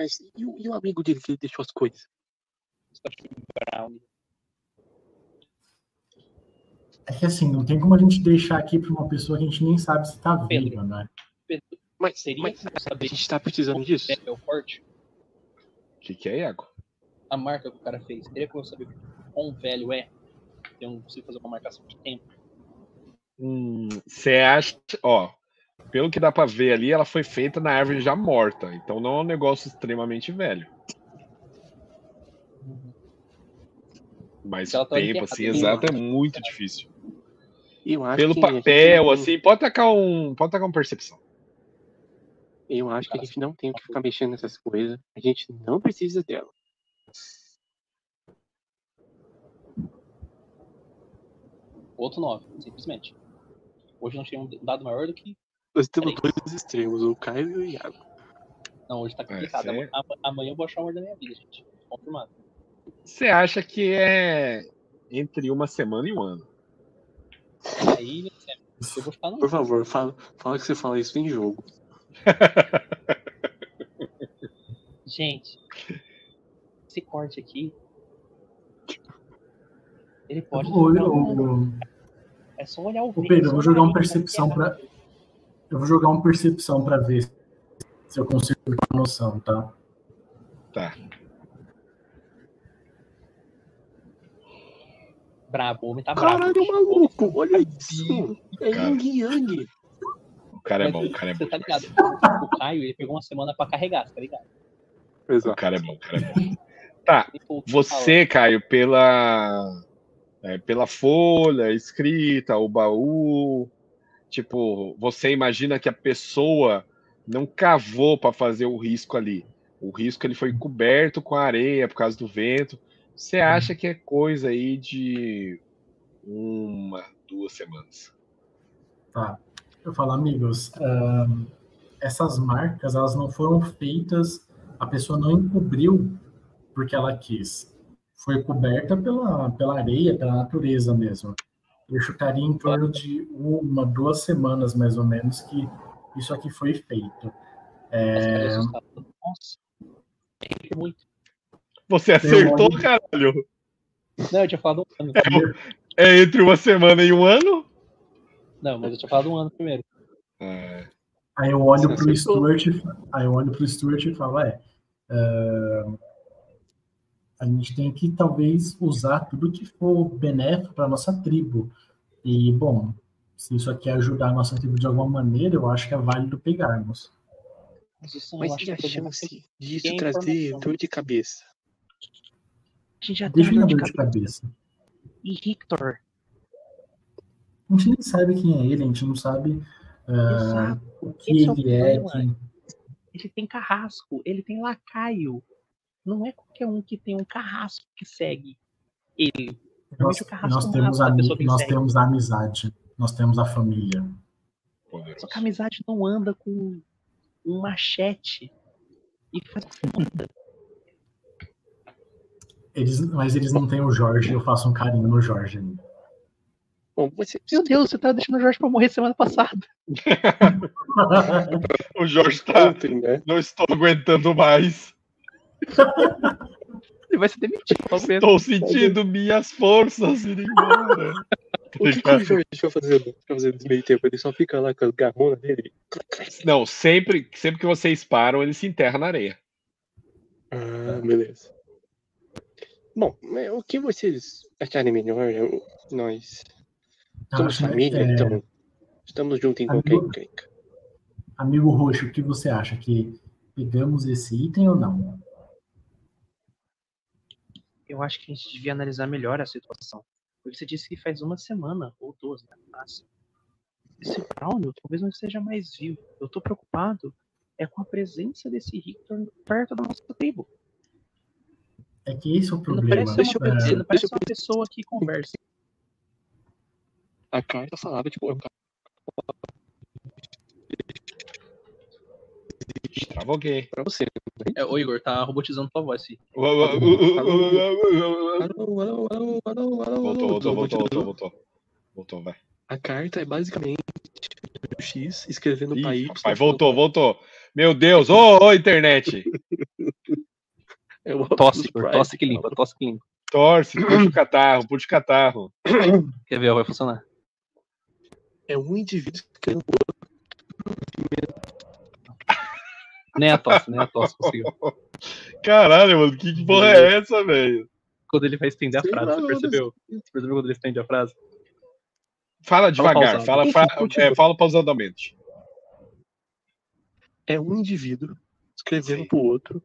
Speaker 2: Mas e o, e o amigo dele que ele deixou as coisas?
Speaker 3: É que assim, não tem como a gente deixar aqui para uma pessoa que a gente nem sabe se está
Speaker 4: Pedro.
Speaker 3: viva, né?
Speaker 2: Mas,
Speaker 4: Seria
Speaker 2: mas
Speaker 4: como
Speaker 2: a
Speaker 4: saber
Speaker 2: gente tá precisando disso?
Speaker 4: é o forte?
Speaker 1: O que, que é, Iago?
Speaker 4: A marca que o cara fez. Seria como saber quão velho é? Tem um, se fazer uma marcação de tempo.
Speaker 1: Hum, Você acha, ó, pelo que dá pra ver ali, ela foi feita na árvore já morta, então não é um negócio extremamente velho. Mas o
Speaker 4: tá
Speaker 1: tempo, assim, exato, é muito difícil.
Speaker 2: Eu acho
Speaker 1: Pelo papel,
Speaker 2: não-
Speaker 1: assim, pode tacar um. Pode tacar uma percepção.
Speaker 2: Eu acho que a gente não tem que ficar mexendo nessas coisas. A gente não precisa dela.
Speaker 4: Outro 9, simplesmente. Hoje não tinha um dado maior do que.
Speaker 2: Nós temos
Speaker 4: Peraí.
Speaker 2: dois extremos, o Caio e o Iago.
Speaker 4: Não, hoje tá complicado.
Speaker 1: É, cê-
Speaker 4: Ama- Amanhã eu vou achar o amor da minha vida, gente. Confirmado.
Speaker 1: Você acha que é entre uma semana e um ano?
Speaker 4: Aí eu vou ficar no.
Speaker 2: Por favor, fala, fala que você fala isso em jogo. [laughs]
Speaker 4: Gente, esse corte aqui. Ele pode.
Speaker 3: O-
Speaker 4: jogar um-
Speaker 3: o-
Speaker 4: É só olhar o vídeo.
Speaker 3: Pedro, eu vou jogar um
Speaker 4: uma
Speaker 3: percepção pra. Eu vou jogar um percepção para ver se eu consigo ter uma noção, tá?
Speaker 1: Tá.
Speaker 4: brabo, o homem tá brabo.
Speaker 2: Caralho,
Speaker 4: bicho.
Speaker 2: maluco, olha isso. É. Yin Yang.
Speaker 1: O cara é bom, o cara é
Speaker 4: Você
Speaker 1: bom.
Speaker 4: tá ligado? O Caio, ele pegou uma semana pra carregar, tá ligado?
Speaker 1: O
Speaker 2: Exato.
Speaker 1: cara é bom, o cara é bom. Tá, você, Caio, pela, é, pela folha, escrita, o baú, tipo, você imagina que a pessoa não cavou para fazer o risco ali. O risco ele foi coberto com areia por causa do vento. Você acha que é coisa aí de uma, duas semanas?
Speaker 3: Tá. Eu falo, amigos, ahn, essas marcas, elas não foram feitas, a pessoa não encobriu porque ela quis. Foi coberta pela, pela areia, pela natureza mesmo. Eu chutaria em torno de uma, duas semanas, mais ou menos, que isso aqui foi feito. É,
Speaker 4: é.
Speaker 1: Você acertou, caralho?
Speaker 4: Não, eu tinha falado um ano.
Speaker 1: É entre uma semana e um ano?
Speaker 4: Não, mas eu tinha falado um ano primeiro.
Speaker 1: É,
Speaker 3: Aí eu olho
Speaker 2: Você
Speaker 3: pro
Speaker 2: acertou.
Speaker 3: Stuart, e aí eu olho pro Stuart e falo, é, ah, a gente tem que talvez usar tudo que for benéfico para nossa tribo. E bom, se isso aqui ajudar a nossa tribo de alguma maneira, eu acho que é válido pegarmos.
Speaker 4: Mas, isso, acho
Speaker 2: e a
Speaker 4: é
Speaker 2: chance disso
Speaker 4: tem
Speaker 2: trazer dor de cabeça?
Speaker 4: A gente já tem
Speaker 3: Defina
Speaker 4: dor de
Speaker 3: de
Speaker 4: cabeça.
Speaker 3: cabeça.
Speaker 4: E Victor,
Speaker 3: A gente nem sabe quem é ele, a gente não sabe
Speaker 4: exato.
Speaker 3: o que
Speaker 4: Esse é
Speaker 3: ele é. quem-
Speaker 4: Ele tem carrasco, ele tem lacaio. Não é qualquer um que tem um carrasco que segue ele.
Speaker 3: Nós,
Speaker 4: Realmente o carrasco
Speaker 3: nós
Speaker 4: não
Speaker 3: temos,
Speaker 4: a
Speaker 3: nós
Speaker 4: segue.
Speaker 3: temos a amizade, nós temos a família.
Speaker 4: Só que a amizade não anda com um machete e faz funda.
Speaker 3: Eles, mas eles não têm o Jorge, eu faço um carinho no Jorge. ainda.
Speaker 2: Bom, você,
Speaker 4: Meu Deus, você tá deixando o Jorge pra morrer semana passada. [laughs] [laughs]
Speaker 1: O Jorge tá.
Speaker 2: ontem, né?
Speaker 1: Não estou aguentando mais.
Speaker 4: Ele vai se demitir.
Speaker 1: Estou sentindo minhas forças ir embora.
Speaker 2: O que, que o Jorge vai fazer, vai fazer nesse meio tempo? Ele só fica lá com as garronas dele?
Speaker 1: Não, sempre, sempre que vocês param, ele se enterra na areia.
Speaker 2: Ah, beleza. Bom, mas o que vocês acharem melhor? Eu- nós somos
Speaker 3: Acho,
Speaker 2: família,
Speaker 3: é,
Speaker 2: então estamos juntos em qualquer
Speaker 3: Amigo-
Speaker 2: encrenca.
Speaker 3: Amigo Roxo, o que você acha? Que pegamos esse item ou não?
Speaker 4: Eu acho que a gente devia analisar melhor a situação. Porque você disse que faz uma semana ou duas, né? Máximo. Esse Brown talvez não esteja mais vivo. Eu tô preocupado é com a presença desse Victor perto da nossa tribo.
Speaker 3: É que esse é o
Speaker 4: Ele não
Speaker 3: problema.
Speaker 4: parece,
Speaker 2: eu
Speaker 4: uma,
Speaker 2: pensar,
Speaker 4: ele não parece uma pessoa que conversa.
Speaker 2: A carta falava, tipo, é um cara
Speaker 1: Travou
Speaker 2: pra você.
Speaker 4: É, ô Igor, tá robotizando tua voz, sim.
Speaker 1: Voltou, voltou, voltou, voltou,
Speaker 2: Voltou.
Speaker 1: vai.
Speaker 2: A carta é basicamente o X escrevendo
Speaker 1: Ih,
Speaker 2: pra Y.
Speaker 1: rapaz, voltou, voltou. Meu Deus, ô, ô, internet. [laughs]
Speaker 2: É o
Speaker 4: Tosse, tosse que limpa, tosse que limpa.
Speaker 1: Torce, puxa o catarro, puxa o catarro.
Speaker 4: Quer ver, ó, vai funcionar.
Speaker 2: É um indivíduo escrevendo
Speaker 4: Nem a tosse, nem a tosse conseguiu. [laughs]
Speaker 1: Caralho, mano, que porra é essa, velho?
Speaker 4: Quando ele vai estender a
Speaker 2: Sei
Speaker 4: frase,
Speaker 2: lá,
Speaker 4: você percebeu? Você percebeu quando ele estende a frase?
Speaker 1: Fala devagar, fala, fa- é, fala pausadamente.
Speaker 2: é um indivíduo escrevendo
Speaker 1: Sim.
Speaker 2: pro outro,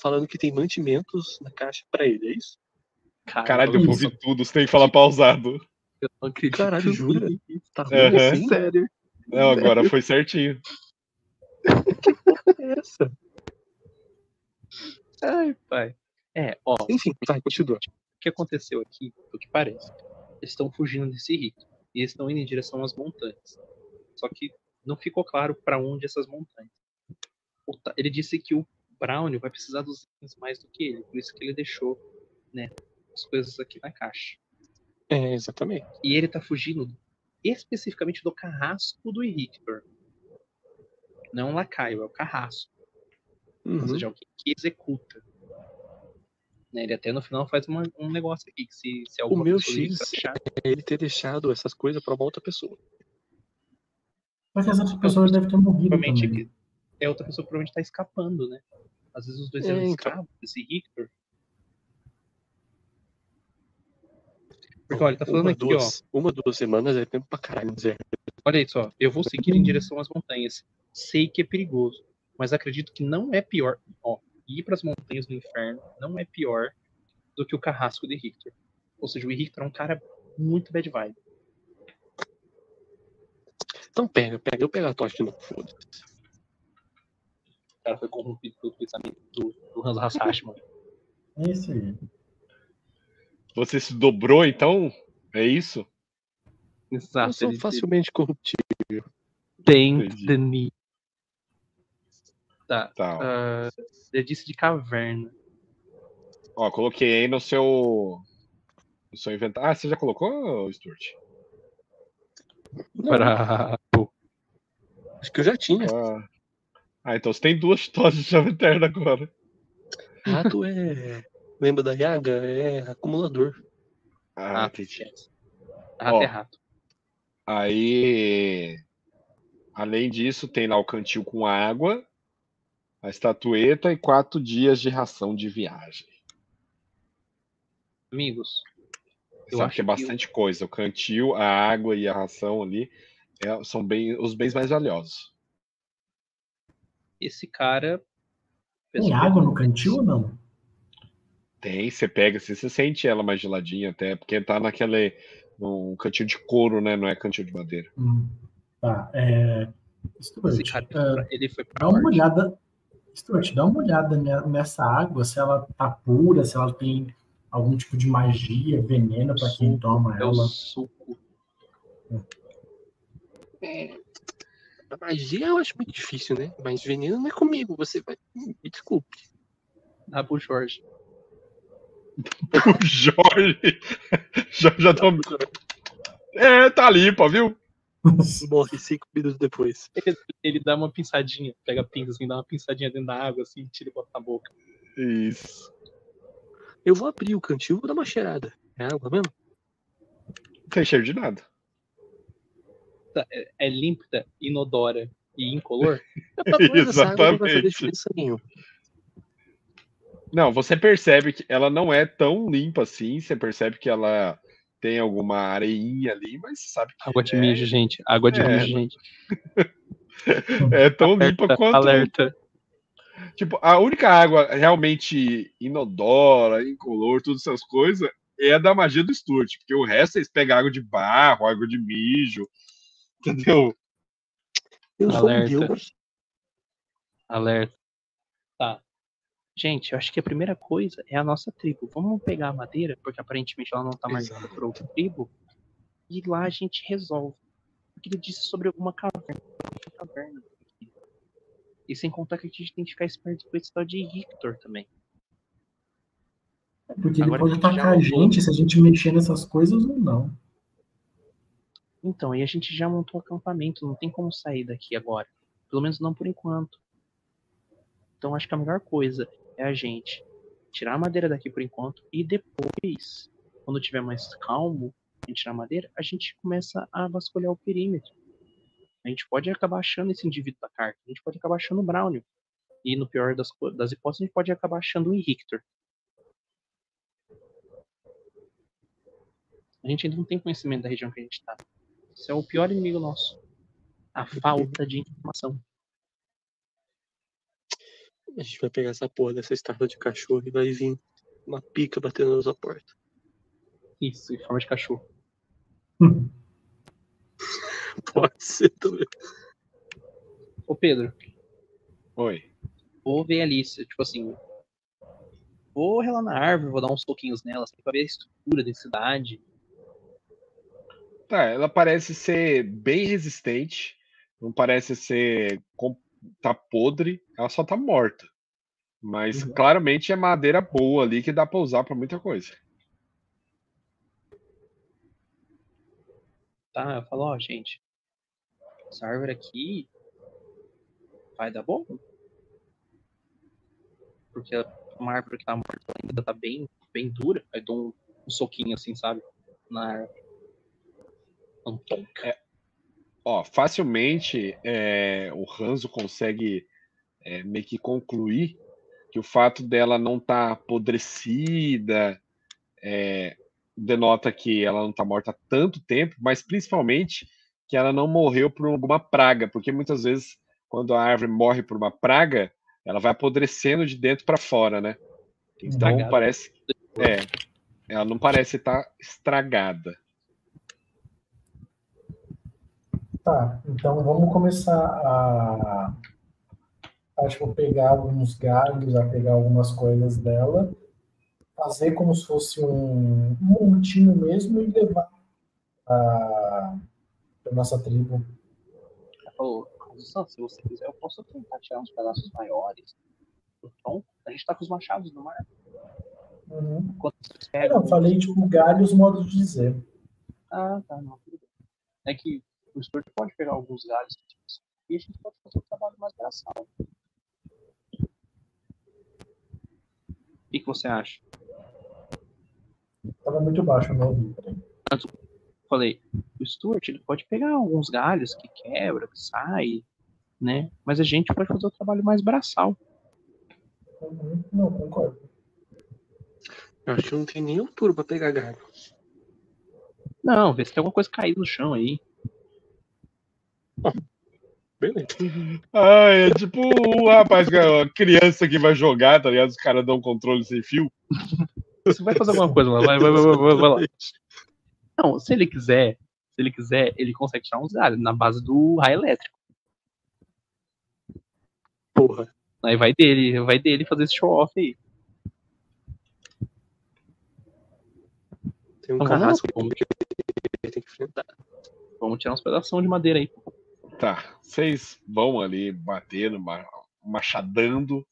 Speaker 2: falando que tem mantimentos na caixa pra ele, é isso?
Speaker 1: Caralho, eu
Speaker 3: Isso.
Speaker 1: ouvi tudo, você tem que falar pausado.
Speaker 4: eu não acredito.
Speaker 2: Caralho, jura? [laughs] Tá ruim
Speaker 1: Aham.
Speaker 2: assim?
Speaker 4: Sério.
Speaker 1: Não, agora foi certinho. [laughs]
Speaker 2: É essa.
Speaker 4: Ai, pai. É, ó, o
Speaker 2: Enfim, vai, continua.
Speaker 4: que aconteceu aqui, do que parece, eles estão fugindo desse rito. E eles estão indo em direção às montanhas. Só que não ficou claro pra onde essas montanhas. O Ta- Ele disse que o Brown vai precisar dos itens mais do que ele, por isso que ele deixou, né, as coisas aqui na caixa.
Speaker 2: É, exatamente.
Speaker 4: E ele tá fugindo especificamente do carrasco do Victor. Não o lacaio, é o carrasco. Ou
Speaker 2: Uhum.
Speaker 4: seja, alguém que executa. Né, ele até no final faz uma- um negócio aqui, que se, se alguma
Speaker 2: meu X
Speaker 4: achar,
Speaker 2: É ele ter deixado essas coisas pra uma outra pessoa.
Speaker 3: Mas essa outra pessoa deve ter morrido
Speaker 4: provavelmente
Speaker 3: também.
Speaker 4: é outra pessoa que provavelmente tá escapando, né? Às vezes os dois
Speaker 2: É,
Speaker 4: eram
Speaker 2: então.
Speaker 4: escravos, esse Victor. Porque, olha, tá falando
Speaker 2: uma,
Speaker 4: aqui,
Speaker 2: duas, Uma, duas semanas é tempo pra caralho, Zé.
Speaker 4: Olha aí só, eu vou seguir em direção às montanhas. Sei que é perigoso, mas acredito que não é pior. Ó, ir para as montanhas do inferno não é pior do que o carrasco de Richter. Ou seja, o Richter é um cara muito bad vibe.
Speaker 2: Então pega, pega. Eu pego a tocha de novo, foda-se.
Speaker 4: O cara foi corrompido pelo pensamento do, do Hans Hasashi, mano. [laughs]
Speaker 3: É isso aí.
Speaker 1: Você se dobrou, então? É isso?
Speaker 2: Eu
Speaker 4: Exato.
Speaker 2: sou
Speaker 4: Ele,
Speaker 2: facilmente corruptível.
Speaker 4: tem
Speaker 1: Entendi.
Speaker 4: Tá.
Speaker 1: Tá. ó.
Speaker 4: ah, ele disse de caverna.
Speaker 1: Ó, coloquei aí no seu. No seu inventário. Ah, você já colocou, Stuart?
Speaker 4: Para...
Speaker 2: Acho que eu já tinha.
Speaker 1: Ah, ah então você tem duas tochas de chave eterna agora.
Speaker 2: Rato é. Lembra da Yaga? É acumulador.
Speaker 1: Ah,
Speaker 4: Ah,
Speaker 1: entendi.
Speaker 4: Rato
Speaker 1: Ó.
Speaker 4: é rato.
Speaker 1: Aí. Além disso, tem lá o cantil com água, a estatueta e quatro dias de ração de viagem.
Speaker 4: Amigos, Eu
Speaker 1: Sabe
Speaker 4: acho
Speaker 1: que é
Speaker 4: que
Speaker 1: bastante coisa. O cantil, a água e a ração ali é- são bem, os bens mais valiosos.
Speaker 4: esse cara.
Speaker 3: Tem água no cantil ou não?
Speaker 1: Tem, você pega, assim, você sente ela mais geladinha até, porque tá naquele. num cantil de couro, né? Não é cantil de madeira.
Speaker 3: Hum, tá. É...
Speaker 4: Cara,
Speaker 3: ah,
Speaker 4: ele foi pra
Speaker 3: dá uma olhada. Stuart, dá uma olhada ne- nessa água, se ela tá pura, se ela tem algum tipo de magia, veneno para quem toma
Speaker 4: É o
Speaker 3: ela.
Speaker 4: suco.
Speaker 2: A magia eu acho muito difícil, né? Mas veneno não é comigo. Você vai. Me desculpe.
Speaker 4: Dá pro Jorge.
Speaker 1: O [laughs] Jorge. [laughs] já, já tá... É, tá limpa, viu?
Speaker 2: Morre cinco minutos depois.
Speaker 4: Ele dá uma pinçadinha, pega a pinça assim, dá uma pinçadinha dentro da água, assim, tira e bota na boca.
Speaker 1: Isso.
Speaker 2: Eu vou abrir o cantil e vou dar uma cheirada. É água mesmo?
Speaker 1: Não tem cheiro de nada.
Speaker 4: É límpida, inodora e incolor? [laughs]
Speaker 1: Exatamente. Não, você percebe que ela não é tão limpa assim. Você percebe que ela tem alguma areinha ali, mas você sabe que
Speaker 4: Água de
Speaker 1: é,
Speaker 4: mijo, gente. Água de
Speaker 1: É,
Speaker 4: mijo, gente. [laughs]
Speaker 1: é tão limpa
Speaker 4: Alerta,
Speaker 1: quanto.
Speaker 4: alerta.
Speaker 1: Tipo, a única água realmente inodora, incolor, todas essas coisas, é a da magia do Stuart, porque o resto eles pegam água de barro, água de mijo, [laughs] entendeu?
Speaker 2: Eu sou um
Speaker 4: Alerta.
Speaker 2: deus.
Speaker 4: Alerta. Tá. Gente, eu acho que a primeira coisa é a nossa tribo. Vamos pegar a madeira, porque aparentemente ela não tá marcada por outra tribo, e lá a gente resolve. Porque ele disse sobre alguma caverna. uma caverna. E sem contar que a gente tem que ficar esperto com esse tal de Victor também.
Speaker 3: Porque ele
Speaker 4: Agora
Speaker 3: pode
Speaker 4: que já
Speaker 3: atacar a gente se a gente mexer nessas coisas ou não.
Speaker 4: Então, aí a gente já montou o acampamento, não tem como sair daqui agora. Pelo menos não por enquanto. Então acho que a melhor coisa é a gente tirar a madeira daqui por enquanto e depois, quando tiver mais calmo, gente tirar a madeira, a gente começa a vasculhar o perímetro. A gente pode acabar achando esse indivíduo da carta, a gente pode acabar achando o Brownie. E no pior das, das hipóteses, a gente pode acabar achando o Richter. A gente ainda não tem conhecimento da região que a gente tá. Isso é o pior inimigo nosso. A falta de informação.
Speaker 2: A gente vai pegar essa porra dessa estátua de cachorro e vai vir uma pica batendo na nossa porta.
Speaker 4: Isso, em forma de cachorro. [laughs]
Speaker 2: Pode ser também.
Speaker 4: Ô Pedro,
Speaker 1: Oi.
Speaker 4: vou ver ali, se, tipo assim. Vou relar na árvore, vou dar uns toquinhos nela, assim, pra ver a estrutura, a densidade.
Speaker 1: Tá, ela parece ser bem resistente, não parece ser tá podre, ela só tá morta. Mas
Speaker 4: Uhum.
Speaker 1: claramente é madeira boa ali que dá pra usar pra muita coisa.
Speaker 4: Tá? Eu falo, ó, gente, essa árvore aqui vai dar bom. Porque uma árvore que tá morta ainda tá bem, bem dura. Aí dou um, um soquinho assim, sabe? Na árvore. Um toque.
Speaker 1: Ó, facilmente é, o Ranzo consegue é, meio que concluir que o fato dela não estar apodrecida, é, denota que ela não está morta há tanto tempo, mas principalmente que ela não morreu por alguma praga, porque muitas vezes quando a árvore morre por uma praga, ela vai apodrecendo de dentro para fora, né? Então
Speaker 4: Estragada.
Speaker 1: parece, é, ela não parece estar estragada.
Speaker 3: Tá, então vamos começar a tipo, pegar alguns galhos, a pegar algumas coisas dela, fazer como se fosse um, um montinho mesmo e levar para a nossa tribo.
Speaker 6: Zan, se você quiser, eu posso tentar tirar uns pedaços maiores. Então, a gente tá com os machados no mar.
Speaker 3: Uhum.
Speaker 6: Quando vocês
Speaker 3: Eu
Speaker 6: pegam.
Speaker 3: não, falei tipo galhos, modo de dizer.
Speaker 6: Ah, tá, não. É que o Stuart pode pegar alguns galhos e a gente pode fazer um trabalho mais braçal.
Speaker 4: Que, que você acha?
Speaker 3: Tava muito baixo, não ouvi. peraí.
Speaker 4: Falei, o Stuart ele pode pegar alguns galhos que quebra, que sai, né? Mas a gente pode fazer o trabalho mais braçal.
Speaker 3: Uhum. Não, concordo.
Speaker 2: Eu acho que não tem nem altura pra pegar galho.
Speaker 4: Não, vê se tem alguma coisa caída no chão aí.
Speaker 2: Beleza.
Speaker 1: Ah, é tipo o rapaz, é a criança que vai jogar, tá ligado? Os caras dão controle sem fio.
Speaker 4: Você vai fazer alguma coisa lá, vai, vai, vai, vai, vai, vai lá. Não, se ele quiser, se ele quiser, ele consegue tirar uns galhos na base do raio elétrico.
Speaker 2: Porra.
Speaker 4: Aí vai dele, vai dele fazer esse show off aí.
Speaker 2: Tem um
Speaker 4: Então,
Speaker 2: carrasco
Speaker 4: vamos,
Speaker 2: que ele tem que enfrentar.
Speaker 4: vamos tirar uns pedaços de madeira aí.
Speaker 1: Tá, vocês vão ali batendo, ma- machadando.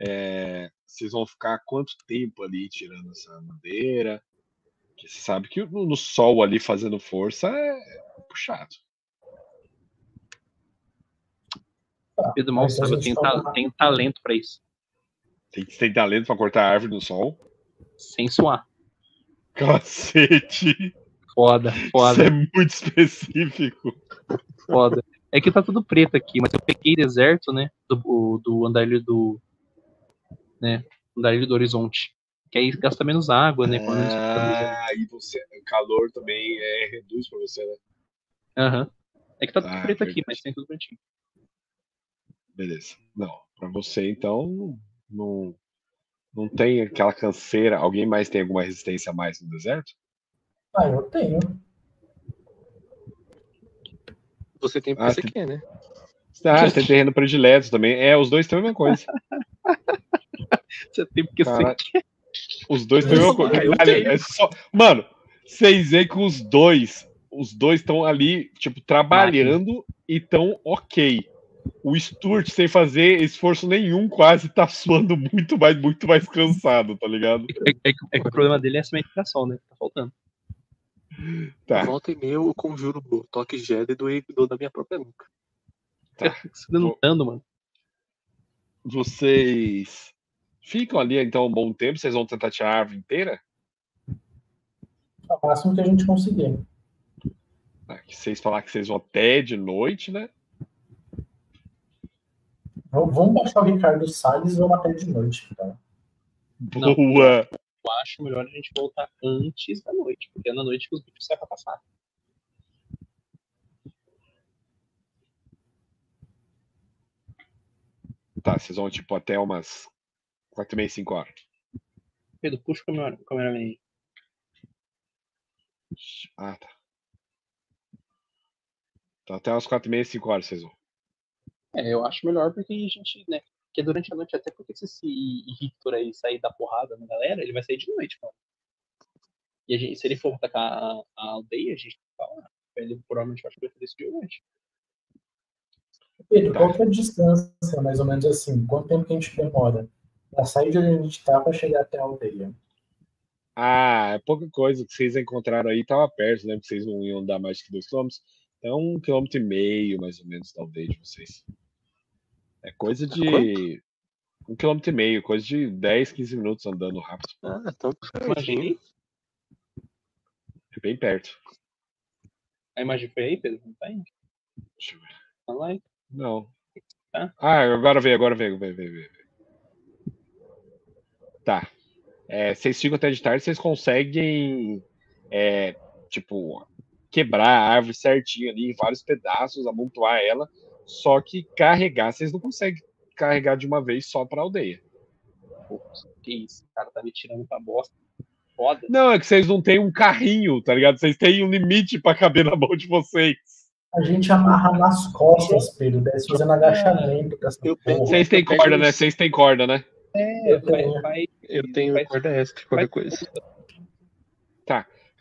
Speaker 1: é, vocês vão ficar quanto tempo ali tirando essa madeira? Que você sabe que no, no sol ali fazendo força é puxado.
Speaker 4: Pedro mal sabe, eu tenho, ta- tenho talento pra isso.
Speaker 1: Tem ter talento pra cortar a árvore no sol.
Speaker 4: Sem suar.
Speaker 1: Cacete!
Speaker 4: Foda,
Speaker 1: Isso
Speaker 4: foda,
Speaker 1: é muito [laughs] específico.
Speaker 4: foda. É que tá tudo preto aqui, mas eu peguei deserto, né? Do, do andarilho do. Né? Andarilho do horizonte. Que aí gasta menos água, né? Quando
Speaker 1: Ah, e você, o calor também é, reduz pra você, né?
Speaker 4: Aham. É que tá tudo
Speaker 1: Ah,
Speaker 4: preto aqui, mas tem tudo bonitinho.
Speaker 1: Beleza. Não, pra você então não, não tem aquela canseira. Alguém mais tem alguma resistência a mais no deserto?
Speaker 3: Ah, eu tenho.
Speaker 2: Você tem porque
Speaker 1: Ah,
Speaker 2: você
Speaker 1: tem-
Speaker 2: quer, né?
Speaker 1: Ah, tem terreno predileto também. É, os dois têm a mesma coisa. [laughs]
Speaker 4: Você tem porque
Speaker 1: Caraca.
Speaker 4: você quer.
Speaker 1: Os dois têm a mesma coisa. É só... Mano, vocês veem que os dois, os dois estão ali, tipo, trabalhando e estão ok. O Stuart, sem fazer esforço nenhum, quase tá suando muito mais, muito mais cansado, tá ligado?
Speaker 4: É, é que- é que o problema dele é a cimentização, né? Tá faltando.
Speaker 1: Tá.
Speaker 2: Volta e meia eu conjuro o toque Jedi do, do da minha própria nuca. [laughs]
Speaker 4: Você denotando, mano.
Speaker 1: Vocês ficam ali então um bom tempo, vocês vão tentar tirar a árvore inteira?
Speaker 3: O máximo que a gente conseguir.
Speaker 1: Ah, vocês falar que vocês vão até de noite, né?
Speaker 3: Vamos baixar o Ricardo Salles e vamos até de noite, então.
Speaker 4: Não. Eu acho melhor a gente voltar antes da noite, porque é na noite que os bichos saem pra passar.
Speaker 1: Tá, vocês vão tipo até umas quatro e meia, cinco horas.
Speaker 4: Pedro, puxa o câmera- aí.
Speaker 1: Ah, tá. Então até umas quatro e meia, cinco horas vocês vão.
Speaker 4: É, eu acho melhor porque a gente, né? Porque durante a noite, até porque se esse Victor aí sair da porrada na galera, ele vai sair de noite, mano. E a gente, se ele for atacar a, a aldeia, a gente tá lá. Ele provavelmente vai fazer isso de noite.
Speaker 3: Pedro, qual que é a distância, mais ou menos assim? Quanto tempo que a gente demora pra sair de onde a gente tá pra chegar até a aldeia?
Speaker 1: Ah, é pouca coisa que vocês encontraram aí, tava perto, né? Porque vocês não iam andar mais que dois quilômetros. Então, um quilômetro e meio, mais ou menos, da aldeia de vocês. É coisa de. Um quilômetro e meio, coisa de 10, 15 minutos andando rápido.
Speaker 2: Ah, então
Speaker 4: Imaginei.
Speaker 1: É bem perto.
Speaker 4: A imagem foi aí, Pedro? Não tá aí?
Speaker 1: Deixa eu ver.
Speaker 4: Tá lá.
Speaker 1: Não.
Speaker 4: Tá.
Speaker 1: Ah, agora veio, agora veio, veio, veio, veio. Tá. É, vocês ficam até de tarde, vocês conseguem é, tipo, quebrar a árvore certinho ali em vários pedaços, amontoar ela. Só que carregar, vocês não conseguem carregar de uma vez só pra aldeia.
Speaker 4: Putz, que isso, o cara tá me tirando pra bosta. Foda.
Speaker 1: Não, é que vocês não têm um carrinho, tá ligado? Vocês têm um limite pra caber na mão de vocês.
Speaker 3: A gente amarra nas costas, Pedro, desce fazendo agachamento
Speaker 2: Eu
Speaker 1: Vocês têm
Speaker 2: eu
Speaker 1: corda, né? Vocês têm corda, né?
Speaker 4: É, vai,
Speaker 3: tenho.
Speaker 4: vai,
Speaker 2: Eu tenho
Speaker 4: vai-
Speaker 2: corda extra, qualquer coisa.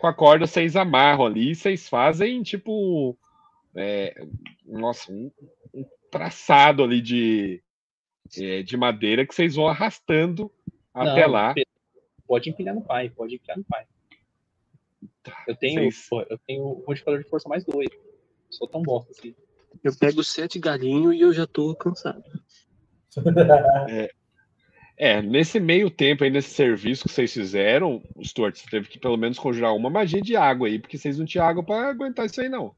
Speaker 1: Com a corda, vocês amarram ali e vocês fazem, tipo. É, nossa, um, um traçado ali de, é, de madeira que vocês vão arrastando até
Speaker 4: Não,
Speaker 1: lá.
Speaker 4: Pedro, Pode empilhar no pai, pode empilhar no pai. Eu tenho,
Speaker 1: Vocês-
Speaker 4: pô, eu tenho o modificador de força mais dois. Sou tão bosta assim.
Speaker 2: Eu pego sete galinhos e eu já tô cansado. [laughs]
Speaker 1: É, nesse meio tempo aí, nesse serviço que vocês fizeram, o Stuart, você teve que pelo menos conjurar uma magia de água aí, porque vocês não tinham água pra aguentar isso aí, não.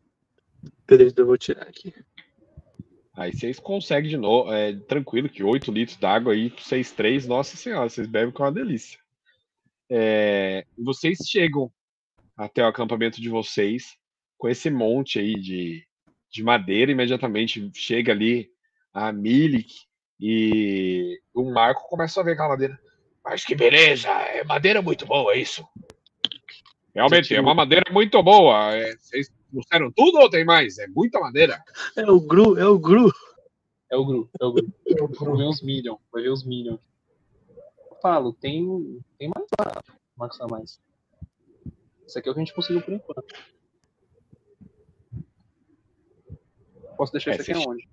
Speaker 2: Beleza, eu vou tirar aqui.
Speaker 1: Aí vocês conseguem de novo, é, tranquilo, que 8 litros d'água aí, vocês três, nossa senhora, vocês bebem com uma delícia. É, vocês chegam até o acampamento de vocês com esse monte aí de, de madeira, imediatamente chega ali a Milik e o Marco começa a ver aquela madeira.
Speaker 7: Mas que beleza, é madeira muito boa, é isso?
Speaker 1: Realmente, é uma madeira muito boa. é, vocês trouxeram tudo ou tem mais? É muita madeira.
Speaker 2: É o Gru, é o Gru.
Speaker 4: É o Gru, é o Gru. [laughs] Vai ver uns Minion, vai ver uns Minion. Eu falo, tem, tem mais lá, Marcos a mais. Isso aqui é o que a gente conseguiu por enquanto. Posso deixar
Speaker 1: É,
Speaker 4: isso aqui aonde?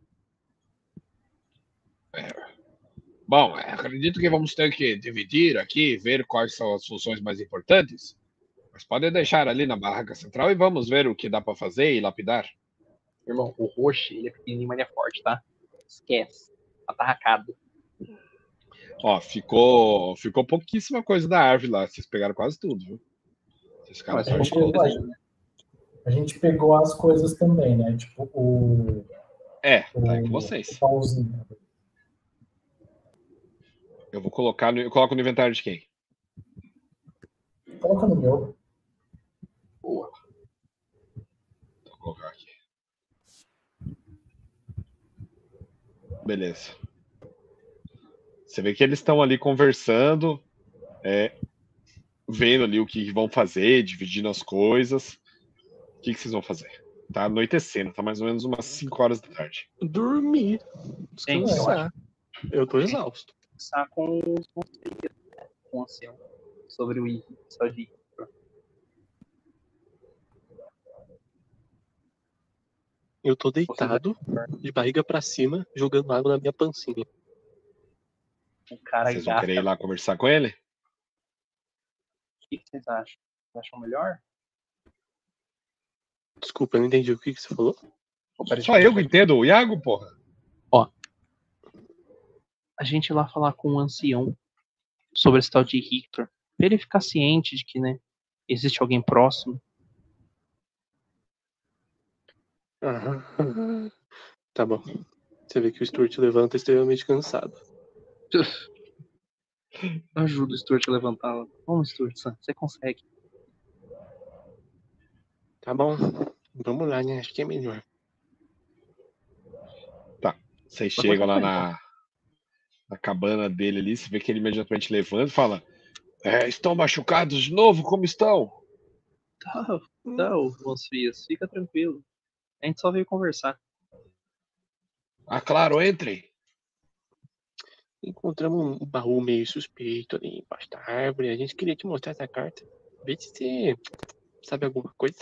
Speaker 7: Bom, é, acredito que vamos ter que dividir aqui, ver quais são as funções mais importantes.
Speaker 1: Mas podem deixar ali na barraca central e vamos ver o que dá pra fazer e lapidar.
Speaker 4: Irmão, o Roche, ele é pequenininho, mas ele é forte, tá? Esquece. Atarracado.
Speaker 1: Ó, ficou, ficou pouquíssima coisa da árvore lá. Vocês pegaram quase tudo, viu? Vocês só
Speaker 3: a, gente,
Speaker 4: pouco.
Speaker 3: a gente pegou as coisas também, né? Tipo, o,
Speaker 1: É, tá aí com
Speaker 3: o,
Speaker 1: vocês.
Speaker 3: o pauzinho.
Speaker 1: Eu vou colocar no, eu coloco no inventário de quem?
Speaker 3: Coloca no meu.
Speaker 1: Vou colocar aqui. Beleza. Você vê que eles estão ali conversando, é, vendo ali o que vão fazer, dividindo as coisas. O que, que vocês vão fazer? Tá anoitecendo, tá mais ou menos umas 5 horas da tarde.
Speaker 2: Dormir. Descansar. Eu tô exausto.
Speaker 4: Conversar com os conselheiros, né? com o ancião, sobre o I, só de
Speaker 2: Eu tô deitado, de barriga pra cima, jogando água na minha pancinha.
Speaker 4: o cara
Speaker 1: Vocês vão
Speaker 4: gasta.
Speaker 1: querer ir lá conversar com ele?
Speaker 4: O que vocês acham? Vocês acham melhor?
Speaker 2: Desculpa, eu não entendi o que, que você falou.
Speaker 1: Só eu que entendo, o Iago, porra.
Speaker 4: a gente ir lá falar com o ancião sobre esse tal de Victor. Pra ele ficar ciente de que, né, existe alguém próximo.
Speaker 2: Ah, tá bom. Você vê que o Stuart levanta extremamente cansado. [laughs]
Speaker 4: Ajuda o Stuart a levantá-la. Vamos, Stuart, você consegue.
Speaker 2: Tá bom. Vamos lá, né? Acho que é melhor.
Speaker 1: Vocês
Speaker 4: Mas
Speaker 1: chegam lá na, na cabana dele ali, você vê que ele imediatamente levanta e fala:
Speaker 7: É, estão machucados de novo? Como estão?
Speaker 4: Tá, tá, ô, Monsias, fica tranquilo. A gente só veio conversar.
Speaker 7: Ah, claro, entrem.
Speaker 2: Encontramos um baú meio suspeito ali embaixo da árvore. A gente queria te mostrar essa carta. Vê se você sabe alguma coisa.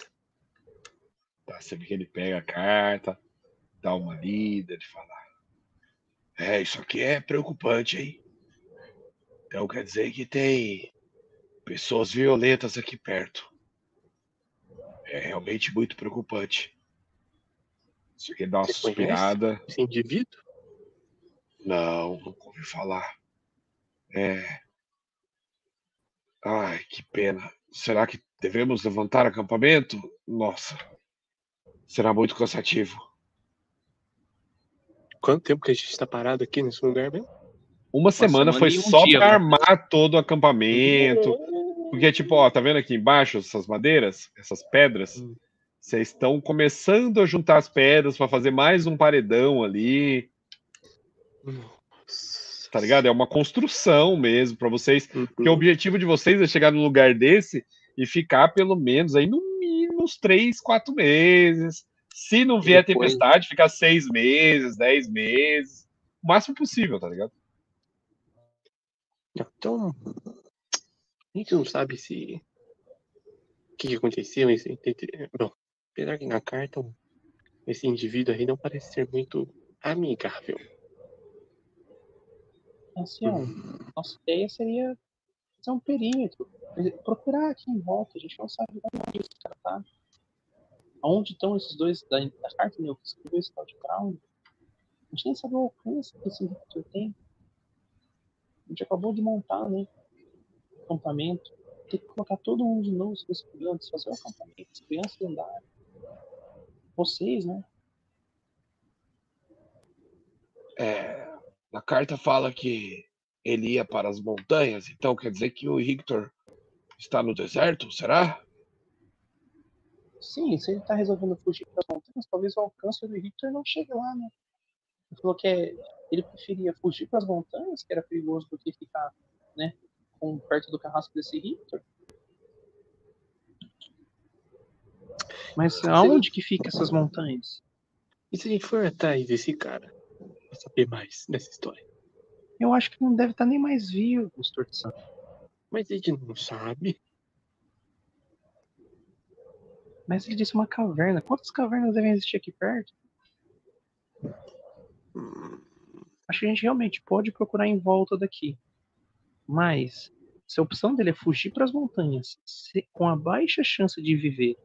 Speaker 1: Tá, você vê que ele pega a carta, dá uma lida, ele fala:
Speaker 7: É, isso aqui é preocupante, hein? Então quer dizer que tem pessoas violentas aqui perto. É realmente muito preocupante.
Speaker 1: Isso aqui dá uma
Speaker 2: Você
Speaker 1: suspirada.
Speaker 2: Esse indivíduo?
Speaker 7: Não, nunca ouvi falar. É. Ai, que pena. Será que devemos levantar acampamento? Nossa. Será muito cansativo.
Speaker 2: Quanto tempo que a gente tá parado aqui nesse lugar mesmo?
Speaker 1: Uma semana
Speaker 4: semana
Speaker 1: foi
Speaker 4: um
Speaker 1: só
Speaker 4: né?
Speaker 1: armar todo o acampamento, Porque, tipo, ó, tá vendo aqui embaixo essas madeiras, essas pedras?
Speaker 2: Hum.
Speaker 1: Vocês estão começando a juntar as pedras para fazer mais um paredão ali,
Speaker 2: Nossa.
Speaker 1: tá ligado? É uma construção mesmo para vocês.
Speaker 2: Uhum.
Speaker 1: Porque o objetivo de vocês é chegar num lugar desse e ficar pelo menos aí no mínimo uns três, quatro meses. Se não vier
Speaker 8: depois-
Speaker 1: tempestade, ficar seis meses, dez meses. O máximo possível, tá ligado?
Speaker 2: Então, a gente não sabe se. O que, que aconteceu. Esse, bom, apesar que na carta esse indivíduo aí não parece ser muito amigável.
Speaker 4: Ancião, nossa ideia seria fazer um perímetro. Procurar aqui em volta, a gente não sabe onde esse cara tá. Aonde estão esses dois da, da carta, né? Escreveu esse tal de Crown? A gente nem sabe o alcance que esse Victor tem. A gente acabou de montar, né? Acampamento. Tem que colocar todo mundo de novo, os estudantes, fazer o acampamento, as crianças andarem. Vocês, né?
Speaker 5: É, na carta fala que ele ia para as montanhas, então quer dizer que o Victor está no deserto, será?
Speaker 4: Sim, se ele tá resolvendo fugir para as montanhas, talvez o alcance do Victor não chegue lá, né? Ele falou que é- ele preferia fugir para as montanhas, que era perigoso, do que ficar, né, com, perto do carrasco desse Victor. Mas aonde que fica essas montanhas?
Speaker 2: E se a gente for atrás desse cara, pra saber mais dessa história?
Speaker 4: Eu acho que não deve estar nem mais vivo, os Tortsan.
Speaker 2: Mas a gente não sabe.
Speaker 4: Mas ele disse uma caverna. Quantas cavernas devem existir aqui perto?
Speaker 2: Hum,
Speaker 4: Acho que a gente realmente pode procurar em volta daqui. Mas, se a opção dele é fugir para as montanhas, se- com a baixa chance de viver,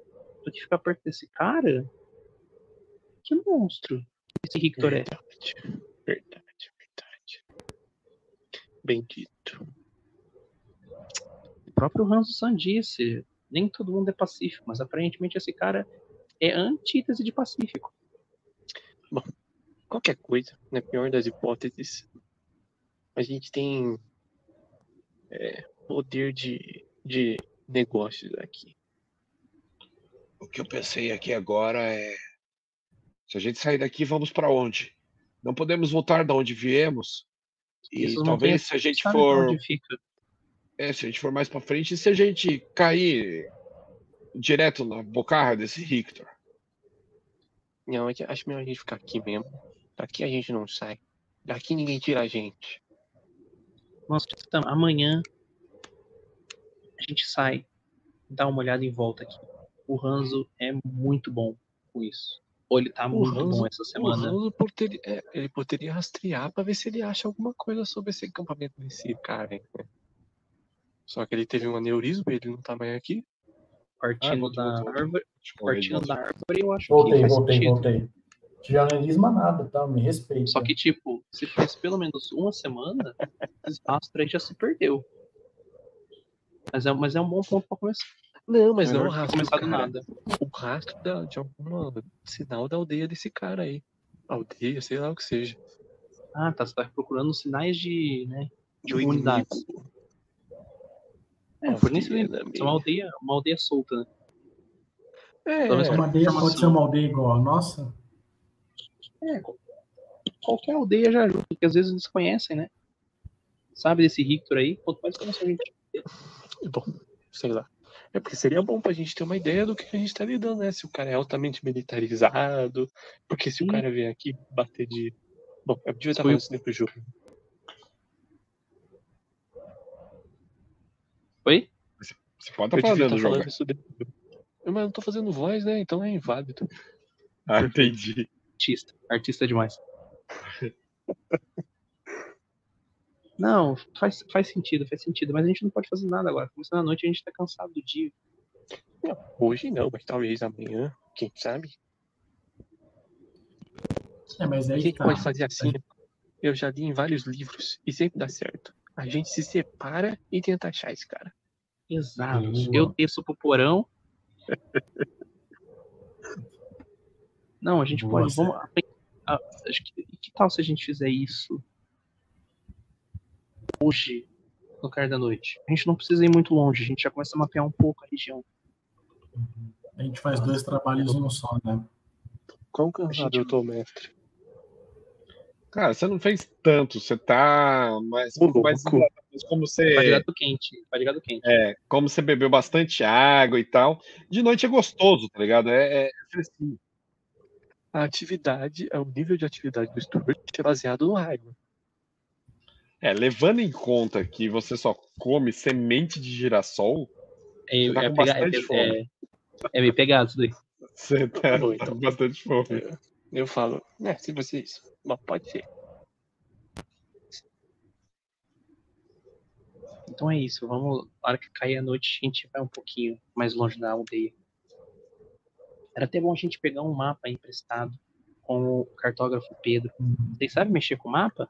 Speaker 4: do que ficar perto desse cara, que monstro esse Victor é.
Speaker 2: verdade, verdade, verdade. Bem dito.
Speaker 4: O próprio Hanzo San disse, nem todo mundo é pacífico, mas aparentemente esse cara é antítese de pacífico.
Speaker 2: Qualquer coisa, na pior das hipóteses, a gente tem é, poder de, de negócios aqui.
Speaker 5: O que eu pensei aqui agora é: se a gente sair daqui, vamos para onde? Não podemos voltar da onde viemos. E
Speaker 4: Essas
Speaker 5: talvez se a gente for, é, se a gente for mais para frente, e se a gente cair direto na bocarra desse Victor.
Speaker 2: Não, é acho melhor a gente ficar aqui mesmo. Daqui a gente não sai. Daqui ninguém tira a gente.
Speaker 4: Nossa, então, amanhã a gente sai, dá uma olhada em volta aqui. O Hanzo é muito bom com isso. Ou ele tá
Speaker 2: O
Speaker 4: muito
Speaker 2: Hanzo-
Speaker 4: bom essa
Speaker 2: O
Speaker 4: semana.
Speaker 2: Hanzo poderia, é, ele poderia rastrear pra ver se ele acha alguma coisa sobre esse acampamento desse cara. hein, né? Só que ele teve um aneurisma, ele não tá mais aqui.
Speaker 4: Partindo
Speaker 1: voltou,
Speaker 4: da árvore,
Speaker 1: de
Speaker 4: partindo da árvore, eu acho que
Speaker 9: Voltei,
Speaker 4: faz
Speaker 9: voltei,
Speaker 4: sentido.
Speaker 9: voltei. Jornalismo nada, tá? Me respeita.
Speaker 4: Só que, tipo, se faz pelo menos uma semana, esse rastro aí já se perdeu. Mas é, mas é um bom ponto pra começar.
Speaker 2: Não, mas não o rastro,
Speaker 4: começar do nada.
Speaker 2: O rastro da, de algum sinal da aldeia desse cara aí. Aldeia, sei lá o que seja.
Speaker 4: Ah, tá. Você tá procurando sinais de, né, de comunidades.
Speaker 2: inimigo.
Speaker 4: É, por nem se lembra.
Speaker 2: da
Speaker 4: Isso é uma aldeia, uma aldeia solta, né?
Speaker 2: É,
Speaker 4: Talvez
Speaker 3: Uma aldeia pode ser uma aldeia igual a nossa?
Speaker 4: É, qual- qualquer aldeia já ajuda, porque às vezes eles conhecem, né? Sabe desse Victor aí? Quanto mais conhece a gente.
Speaker 2: bom, sei lá. É porque seria bom pra gente ter uma ideia do que a gente tá lidando, né? Se o cara é altamente militarizado. Porque se o
Speaker 4: Sim.
Speaker 2: cara vem aqui bater de. Bom, eu devia estar
Speaker 4: o-
Speaker 2: falando isso dentro do jogo.
Speaker 4: Oi?
Speaker 1: Você pode
Speaker 2: Eu
Speaker 1: estar jogo.
Speaker 2: falando isso dentro do jogo. Eu- Mas eu não tô fazendo voz, né? Então é inválido.
Speaker 1: Ah, entendi.
Speaker 4: Artista. Artista demais. Não, faz, faz sentido, faz sentido. Mas a gente não pode fazer nada agora. Começando a noite, a gente tá cansado do dia.
Speaker 2: Não, hoje não, mas talvez amanhã, quem sabe?
Speaker 3: É, mas
Speaker 2: A
Speaker 3: aí
Speaker 2: gente
Speaker 3: tá.
Speaker 2: pode fazer assim. Eu já li em vários livros e sempre dá certo. A gente se separa e tenta achar esse cara.
Speaker 4: Exato.
Speaker 9: Boa.
Speaker 4: Eu desço pro porão. Não, a gente
Speaker 9: Boa,
Speaker 4: pode. Vamos, ah, acho que, que tal se a gente fizer isso hoje? no cair da noite. A gente não precisa ir muito longe, a gente já começa a mapear um pouco a região.
Speaker 3: A gente faz dois trabalhos em um só, né?
Speaker 2: Quão cansado eu tô, mestre?
Speaker 1: Cara, você não fez tanto, você tá mais,
Speaker 2: louco.
Speaker 1: mais como
Speaker 4: Vai
Speaker 1: você
Speaker 4: ligado quente, vai ligado quente.
Speaker 1: é, como você bebeu bastante água e tal. De noite é gostoso, tá ligado? É, é fresquinho.
Speaker 2: A atividade, o nível de atividade do Stuart é baseado no água.
Speaker 1: É, levando em conta que você só come semente de girassol,
Speaker 4: É,
Speaker 1: Você tá
Speaker 4: é
Speaker 1: com
Speaker 4: pegar-
Speaker 1: bastante
Speaker 4: é-
Speaker 1: fome.
Speaker 4: é- é meio pegado isso daí.
Speaker 1: você tá,
Speaker 2: Bom,
Speaker 1: tá
Speaker 2: então.
Speaker 1: com bastante fome.
Speaker 2: Eu falo, né, se vocês. Bom, pode ser.
Speaker 4: Então é isso, vamos. Na hora que cair a noite, a gente vai um pouquinho mais longe da aldeia. Era até bom a gente pegar um mapa emprestado com o cartógrafo Pedro. Vocês sabem mexer com mapa?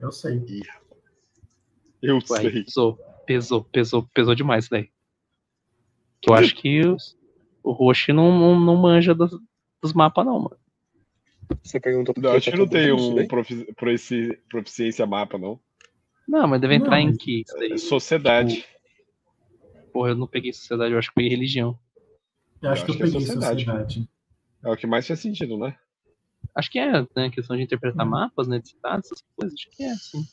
Speaker 3: Eu sei.
Speaker 1: Eu
Speaker 4: Ué,
Speaker 1: sei.
Speaker 4: pesou, pesou, pesou, pesou demais isso daí. Eu acho que os- o Roshi não, não, não manja dos, dos mapas, não, mano.
Speaker 2: Você perguntou por
Speaker 1: Não,
Speaker 2: que
Speaker 1: acho que
Speaker 2: tá
Speaker 1: não tem um profi- profici- proficiência mapa, não.
Speaker 4: Não, mas deve entrar
Speaker 3: Não,
Speaker 4: em que? Isso daí?
Speaker 1: É sociedade.
Speaker 4: Porra, eu não peguei sociedade, eu acho que peguei religião.
Speaker 3: Eu acho
Speaker 1: Eu
Speaker 3: que eu
Speaker 1: acho que é
Speaker 3: peguei
Speaker 1: sociedade.
Speaker 3: sociedade.
Speaker 1: É o que mais faz sentido, né?
Speaker 4: Acho que é, né? Questão de interpretar mapas, né? De cidades, essas coisas. Acho que é, sim.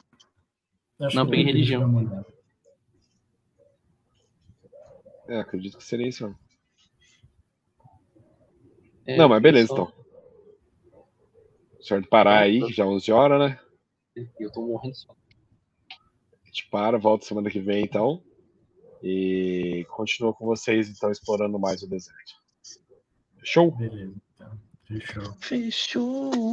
Speaker 3: Acho
Speaker 4: Não,
Speaker 3: que eu
Speaker 4: peguei religião.
Speaker 1: É, acredito que seria isso.
Speaker 4: É,
Speaker 1: não, mas beleza,
Speaker 4: só-
Speaker 1: então. Certo parar aí, que já é 11 horas, né?
Speaker 4: Eu tô morrendo só.
Speaker 1: A gente para, volta semana que vem, então. E continua com vocês, então, explorando mais o deserto. Fechou?
Speaker 3: Beleza. Fechou.
Speaker 2: Fechou.